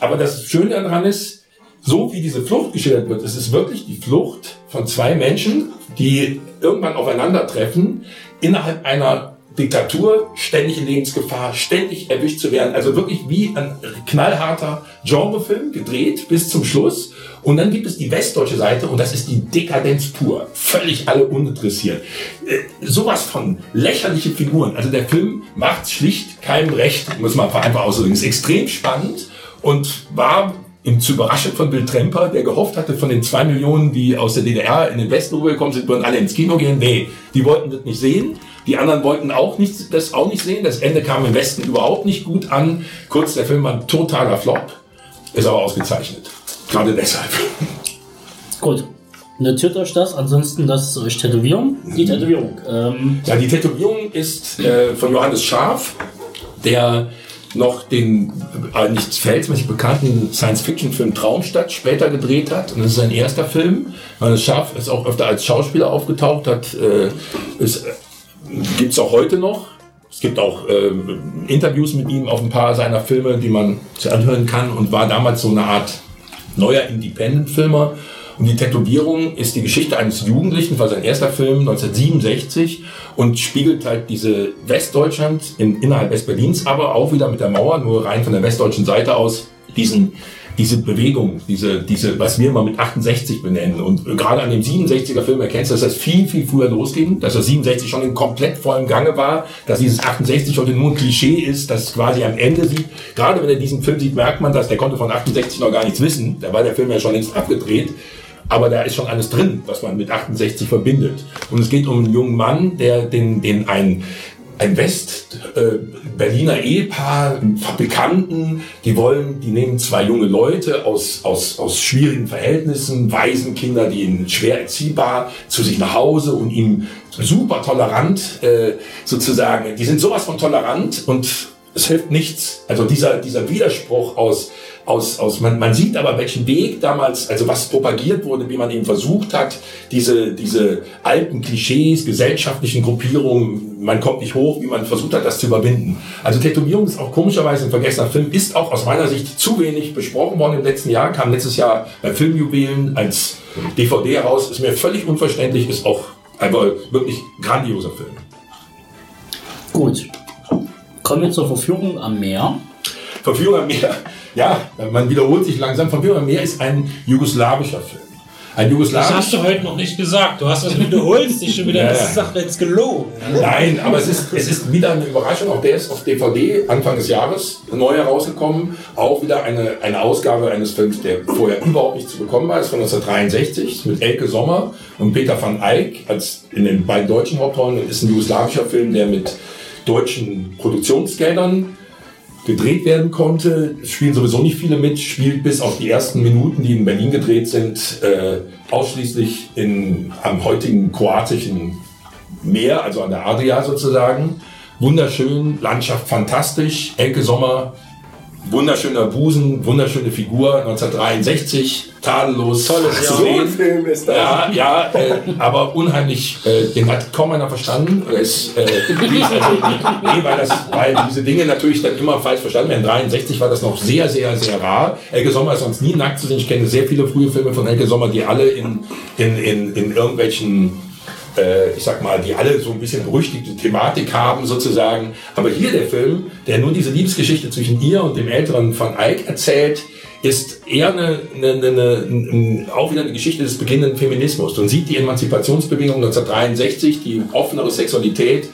Aber das Schöne daran ist, so wie diese Flucht geschildert wird, es ist wirklich die Flucht von zwei Menschen, die irgendwann aufeinandertreffen, innerhalb einer Diktatur, ständig in Lebensgefahr, ständig erwischt zu werden. Also wirklich wie ein knallharter Genrefilm gedreht bis zum Schluss. Und dann gibt es die westdeutsche Seite und das ist die Dekadenz pur. Völlig alle uninteressiert. Äh, sowas von lächerliche Figuren. Also der Film macht schlicht keinem recht, muss man einfach ausdrücken. Ist extrem spannend und war ihm zu überraschen von Bill Tremper, der gehofft hatte, von den zwei Millionen, die aus der DDR in den Westen rübergekommen sind, würden alle ins Kino gehen. Nee, die wollten das nicht sehen. Die anderen wollten auch nicht, das auch nicht sehen. Das Ende kam im Westen überhaupt nicht gut an. Kurz, der Film war ein totaler Flop. Ist aber ausgezeichnet. Gerade deshalb. Gut. Notiert euch das, ansonsten das ist euch Tätowierung. Die Tätowierung. Ähm ja, die Tätowierung ist äh, von Johannes Scharf, der noch den äh, nicht verhältnismäßig bekannten Science-Fiction-Film Traumstadt später gedreht hat. Und das ist sein erster Film. Johannes Scharf ist auch öfter als Schauspieler aufgetaucht, hat, äh, ist gibt es auch heute noch. Es gibt auch äh, Interviews mit ihm auf ein paar seiner Filme, die man sich anhören kann und war damals so eine Art neuer Independent-Filmer. Und die Tätowierung ist die Geschichte eines Jugendlichen, war sein erster Film 1967 und spiegelt halt diese Westdeutschland in, innerhalb Westberlins, aber auch wieder mit der Mauer, nur rein von der westdeutschen Seite aus, diesen diese Bewegung, diese, diese, was wir mal mit 68 benennen. Und gerade an dem 67er Film erkennst du, dass das viel, viel früher losging, dass das 67 schon in komplett vollem Gange war, dass dieses 68 heute nur ein Klischee ist, das quasi am Ende sieht. Gerade wenn er diesen Film sieht, merkt man, dass der konnte von 68 noch gar nichts wissen. Da war der Film ja schon längst abgedreht. Aber da ist schon alles drin, was man mit 68 verbindet. Und es geht um einen jungen Mann, der den, den ein ein West-Berliner äh, Ehepaar, Fabrikanten, die wollen, die nehmen zwei junge Leute aus, aus, aus schwierigen Verhältnissen, Waisenkinder, die ihn schwer erziehbar, zu sich nach Hause und ihm super tolerant äh, sozusagen, die sind sowas von tolerant und es hilft nichts. Also dieser, dieser Widerspruch aus aus, aus man, man sieht aber, welchen Weg damals, also was propagiert wurde, wie man eben versucht hat, diese, diese alten Klischees, gesellschaftlichen Gruppierungen, man kommt nicht hoch, wie man versucht hat, das zu überwinden. Also Tätowierung ist auch komischerweise ein vergessener Film, ist auch aus meiner Sicht zu wenig besprochen worden im letzten Jahr, kam letztes Jahr bei Filmjuwelen als DVD heraus, ist mir völlig unverständlich, ist auch einfach wirklich grandioser Film. Gut. Kommen wir zur Verführung am Meer. Verführer Meer, ja, man wiederholt sich langsam. Verführer Meer ist ein jugoslawischer Film. Ein Das jugoslawischer. hast du heute noch nicht gesagt. Du hast das wiederholst dich schon wieder. Ja, Das ist doch jetzt gelogen. Nein, aber es ist, es ist wieder eine Überraschung. Auch der ist auf DVD Anfang des Jahres neu herausgekommen. Auch wieder eine, eine Ausgabe eines Films, der vorher überhaupt nicht zu bekommen war. Ist von 1963 mit Elke Sommer und Peter van Eyck als in den beiden deutschen Hauptrollen. Und ist ein jugoslawischer Film, der mit deutschen Produktionsgeldern gedreht werden konnte. Es spielen sowieso nicht viele mit, spielt bis auf die ersten Minuten, die in Berlin gedreht sind, äh, ausschließlich in, am heutigen kroatischen Meer, also an der Adria sozusagen. Wunderschön, Landschaft fantastisch, Elke Sommer, wunderschöner Busen, wunderschöne Figur, 1963, tadellos Tolles zu Jahr. So ein. Film ist das. Ja, ja, äh, aber unheimlich, äh, den hat kaum einer verstanden. Es, äh, nee, weil, das, weil diese Dinge natürlich dann immer falsch verstanden werden. 63 war das noch sehr, sehr, sehr rar. Elke Sommer ist sonst nie nackt zu sehen. Ich kenne sehr viele frühe Filme von Elke Sommer, die alle in, in, in, in irgendwelchen äh, ich sag mal, die alle so ein bisschen berüchtigte Thematik haben sozusagen. Aber hier der Film, der nur diese Liebesgeschichte zwischen ihr und dem älteren Van Eyck erzählt, ist eher eine, eine, eine, eine, auch wieder eine Geschichte des beginnenden Feminismus. Man sieht die Emanzipationsbewegung 1963, die offenere Sexualität,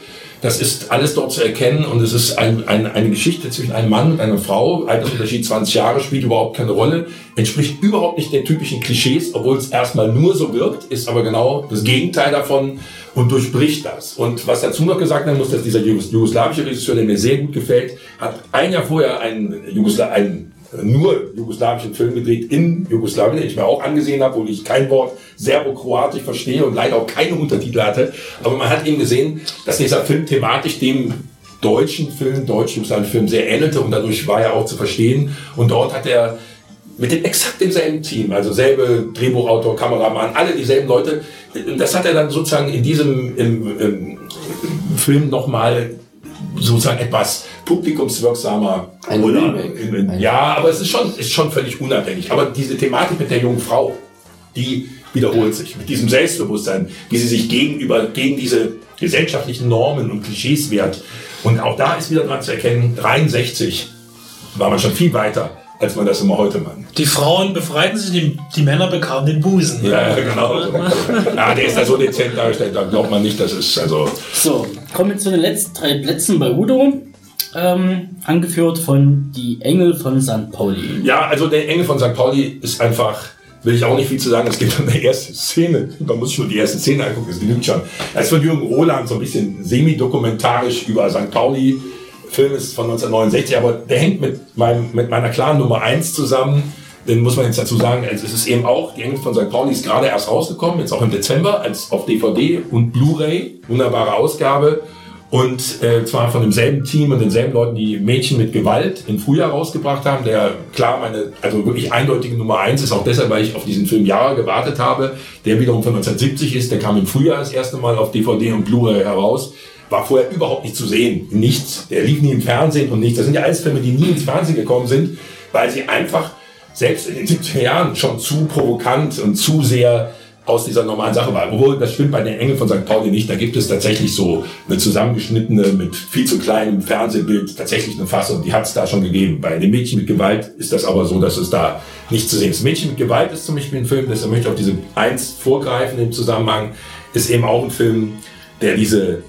das ist alles dort zu erkennen und es ist ein, ein, eine Geschichte zwischen einem Mann und einer Frau. Altersunterschied 20 Jahre spielt überhaupt keine Rolle, entspricht überhaupt nicht den typischen Klischees, obwohl es erstmal nur so wirkt, ist aber genau das Gegenteil davon und durchbricht das. Und was dazu noch gesagt werden muss, dass dieser Jugos- jugoslawische Regisseur, der mir sehr gut gefällt, hat ein Jahr vorher einen, Jugosla einen nur jugoslawischen Film gedreht in Jugoslawien, den ich mir auch angesehen habe, wo ich kein Wort Serbo-Kroatisch verstehe und leider auch keine Untertitel hatte. Aber man hat eben gesehen, dass dieser Film thematisch dem deutschen Film, deutsch-jugoslawischen Film sehr ähnelte und dadurch war er auch zu verstehen. Und dort hat er mit dem exakt demselben Team, also selbe Drehbuchautor, Kameramann, alle dieselben Leute. Das hat er dann sozusagen in diesem im, im Film nochmal sozusagen etwas publikumswirksamer Ein oder Remake. Ein- ja, aber es ist schon, ist schon völlig unabhängig. Aber diese Thematik mit der jungen Frau, die wiederholt sich mit diesem Selbstbewusstsein, wie sie sich gegenüber gegen diese gesellschaftlichen Normen und Klischees wehrt. Und auch da ist wieder dran zu erkennen, 63 war man schon viel weiter, als man das immer heute meint. Die Frauen befreiten sich, die, die Männer bekamen den Busen. Ja, genau. Ja, der ist da so dezent dargestellt, da glaubt man nicht, dass es, also, So, kommen wir zu den letzten drei Plätzen bei Udo. Ähm, angeführt von Die Engel von St. Pauli. Ja, also der Engel von St. Pauli ist einfach, will ich auch nicht viel zu sagen, es geht um die erste Szene. Man muss schon die erste Szene angucken, es genügt schon. Das ist von Jürgen Roland so ein bisschen semi-dokumentarisch über St. Pauli. Film ist von 1969, aber der hängt mit, meinem, mit meiner klaren Nummer 1 zusammen. Den muss man jetzt dazu sagen, es ist eben auch, die Engel von St. Pauli ist gerade erst rausgekommen, jetzt auch im Dezember, als auf DVD und Blu-ray. Wunderbare Ausgabe. Und äh, zwar von demselben Team und denselben Leuten, die Mädchen mit Gewalt im Frühjahr rausgebracht haben. Der klar meine, also wirklich eindeutige Nummer eins ist auch deshalb, weil ich auf diesen Film Jahre gewartet habe. Der wiederum von 1970 ist, der kam im Frühjahr das erste Mal auf DVD und Blu-ray heraus. War vorher überhaupt nicht zu sehen. Nichts. Der lief nie im Fernsehen und nichts. Das sind ja alles Filme, die nie ins Fernsehen gekommen sind, weil sie einfach selbst in den 70er Jahren schon zu provokant und zu sehr aus dieser normalen Sache war. Obwohl, das stimmt bei den Engeln von St. Pauli nicht. Da gibt es tatsächlich so eine zusammengeschnittene, mit viel zu kleinem Fernsehbild, tatsächlich eine Fassung. Die hat es da schon gegeben. Bei den Mädchen mit Gewalt ist das aber so, dass es da nicht zu sehen ist. Mädchen mit Gewalt ist zum Beispiel ein Film, deshalb möchte ich auf diese eins vorgreifen im Zusammenhang, ist eben auch ein Film, der diese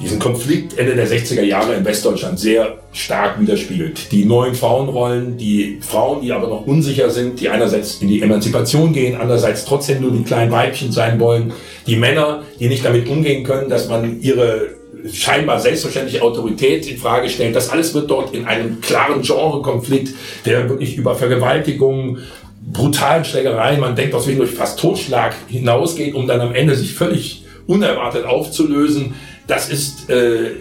diesen Konflikt Ende der 60er Jahre in Westdeutschland sehr stark widerspiegelt. Die neuen Frauenrollen, die Frauen, die aber noch unsicher sind, die einerseits in die Emanzipation gehen, andererseits trotzdem nur die kleinen Weibchen sein wollen, die Männer, die nicht damit umgehen können, dass man ihre scheinbar selbstverständliche Autorität in Frage stellt. Das alles wird dort in einem klaren Genrekonflikt, der wirklich über Vergewaltigung, brutalen Schlägereien, man denkt, aus durch fast Totschlag hinausgeht, um dann am Ende sich völlig unerwartet aufzulösen. Das ist, äh,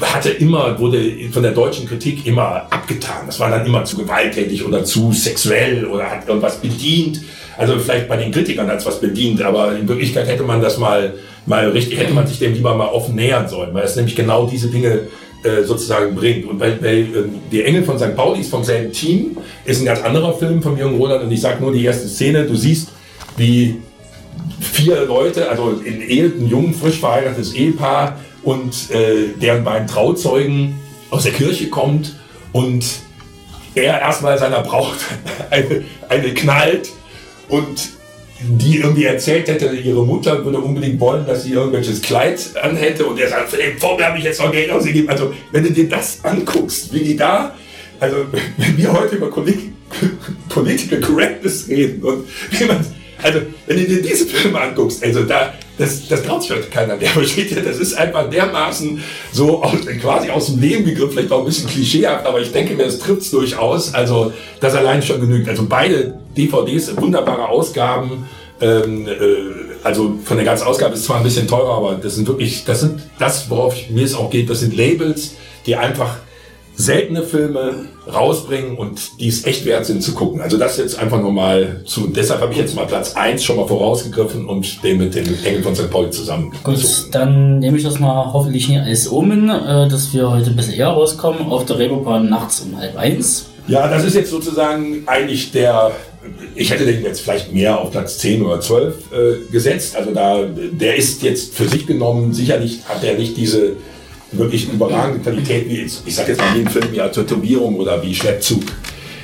hatte immer, wurde von der deutschen Kritik immer abgetan. Das war dann immer zu gewalttätig oder zu sexuell oder hat irgendwas bedient. Also vielleicht bei den Kritikern als was bedient, aber in Wirklichkeit hätte man das mal, mal richtig, hätte man sich dem lieber mal offen nähern sollen, weil es nämlich genau diese Dinge äh, sozusagen bringt. Und bei, bei äh, Die Engel von St. Pauli ist vom selben Team, ist ein ganz anderer Film von Jürgen Roland und ich sage nur die erste Szene, du siehst, wie vier Leute, also ein, ein jung, frisch verheiratetes Ehepaar und äh, deren beiden Trauzeugen aus der Kirche kommt und er erstmal seiner Braut <laughs> eine, eine knallt und die irgendwie erzählt hätte, ihre Mutter würde unbedingt wollen, dass sie irgendwelches Kleid anhätte und er sagt, für den habe ich jetzt noch Geld ausgegeben. Also wenn du dir das anguckst, wie die da, also <laughs> wenn wir heute über Polit <laughs> Political Correctness reden und wie man, also wenn du dir diese Filme anguckst, also da, das, das traut sich heute keiner mehr, <laughs> versteht ihr? Das ist einfach dermaßen so aus, quasi aus dem Leben gegriffen, vielleicht auch ein bisschen klischeehaft, aber ich denke mir, es trifft es durchaus. Also das allein schon genügt. Also beide DVDs wunderbare Ausgaben. Ähm, äh, also von der ganzen Ausgabe ist zwar ein bisschen teurer, aber das sind wirklich, das sind das, worauf mir es auch geht, das sind Labels, die einfach seltene Filme rausbringen und die es echt wert sind zu gucken. Also das jetzt einfach nur mal zu. Deshalb habe ich jetzt mal Platz 1 schon mal vorausgegriffen und den mit dem Engel von St. Pauli zusammen. Gut, dann nehme ich das mal hoffentlich hier als Omen, äh, dass wir heute ein bisschen eher rauskommen. Auf der Reeperbahn nachts um halb eins. Ja, das ist jetzt sozusagen eigentlich der, ich hätte den jetzt vielleicht mehr auf Platz 10 oder 12 äh, gesetzt. Also da, der ist jetzt für sich genommen, sicherlich hat er nicht diese wirklich überragende Qualität, wie ich, ich sag jetzt mal wie ein Film wie Tätowierung oder wie Schleppzug.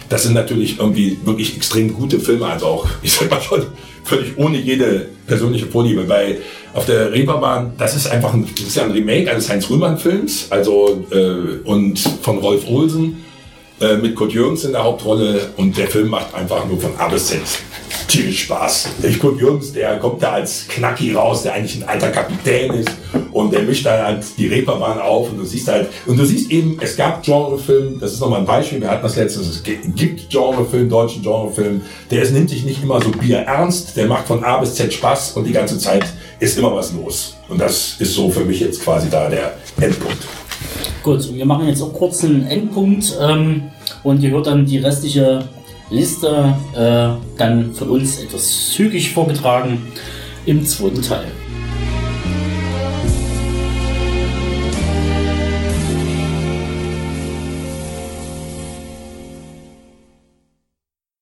Das sind natürlich irgendwie wirklich extrem gute Filme, also auch, <laughs> ich sag mal schon, völlig ohne jede persönliche Vorliebe. Weil auf der Reeperbahn, das ist einfach ein, das ist ja ein Remake eines Heinz-Rühmann-Films, also äh, und von Rolf Olsen äh, mit Kurt Jürgens in der Hauptrolle und der Film macht einfach nur von A bis Z tierisch Spaß. Der Kurt Jürgens, der kommt da als Knacki raus, der eigentlich ein alter Kapitän ist und der mischt dann halt die Reeperbahn auf und du siehst halt, und du siehst eben, es gab Genrefilm, das ist nochmal ein Beispiel, wir hatten das letztes, es gibt Genrefilm, deutschen Genrefilm, der ist, nimmt sich nicht immer so Bier ernst, der macht von A bis Z Spaß und die ganze Zeit ist immer was los. Und das ist so für mich jetzt quasi da der Endpunkt. Gut, und wir machen jetzt auch kurz einen Endpunkt ähm, und ihr hört dann die restliche Liste äh, dann von uns etwas zügig vorgetragen im zweiten Teil.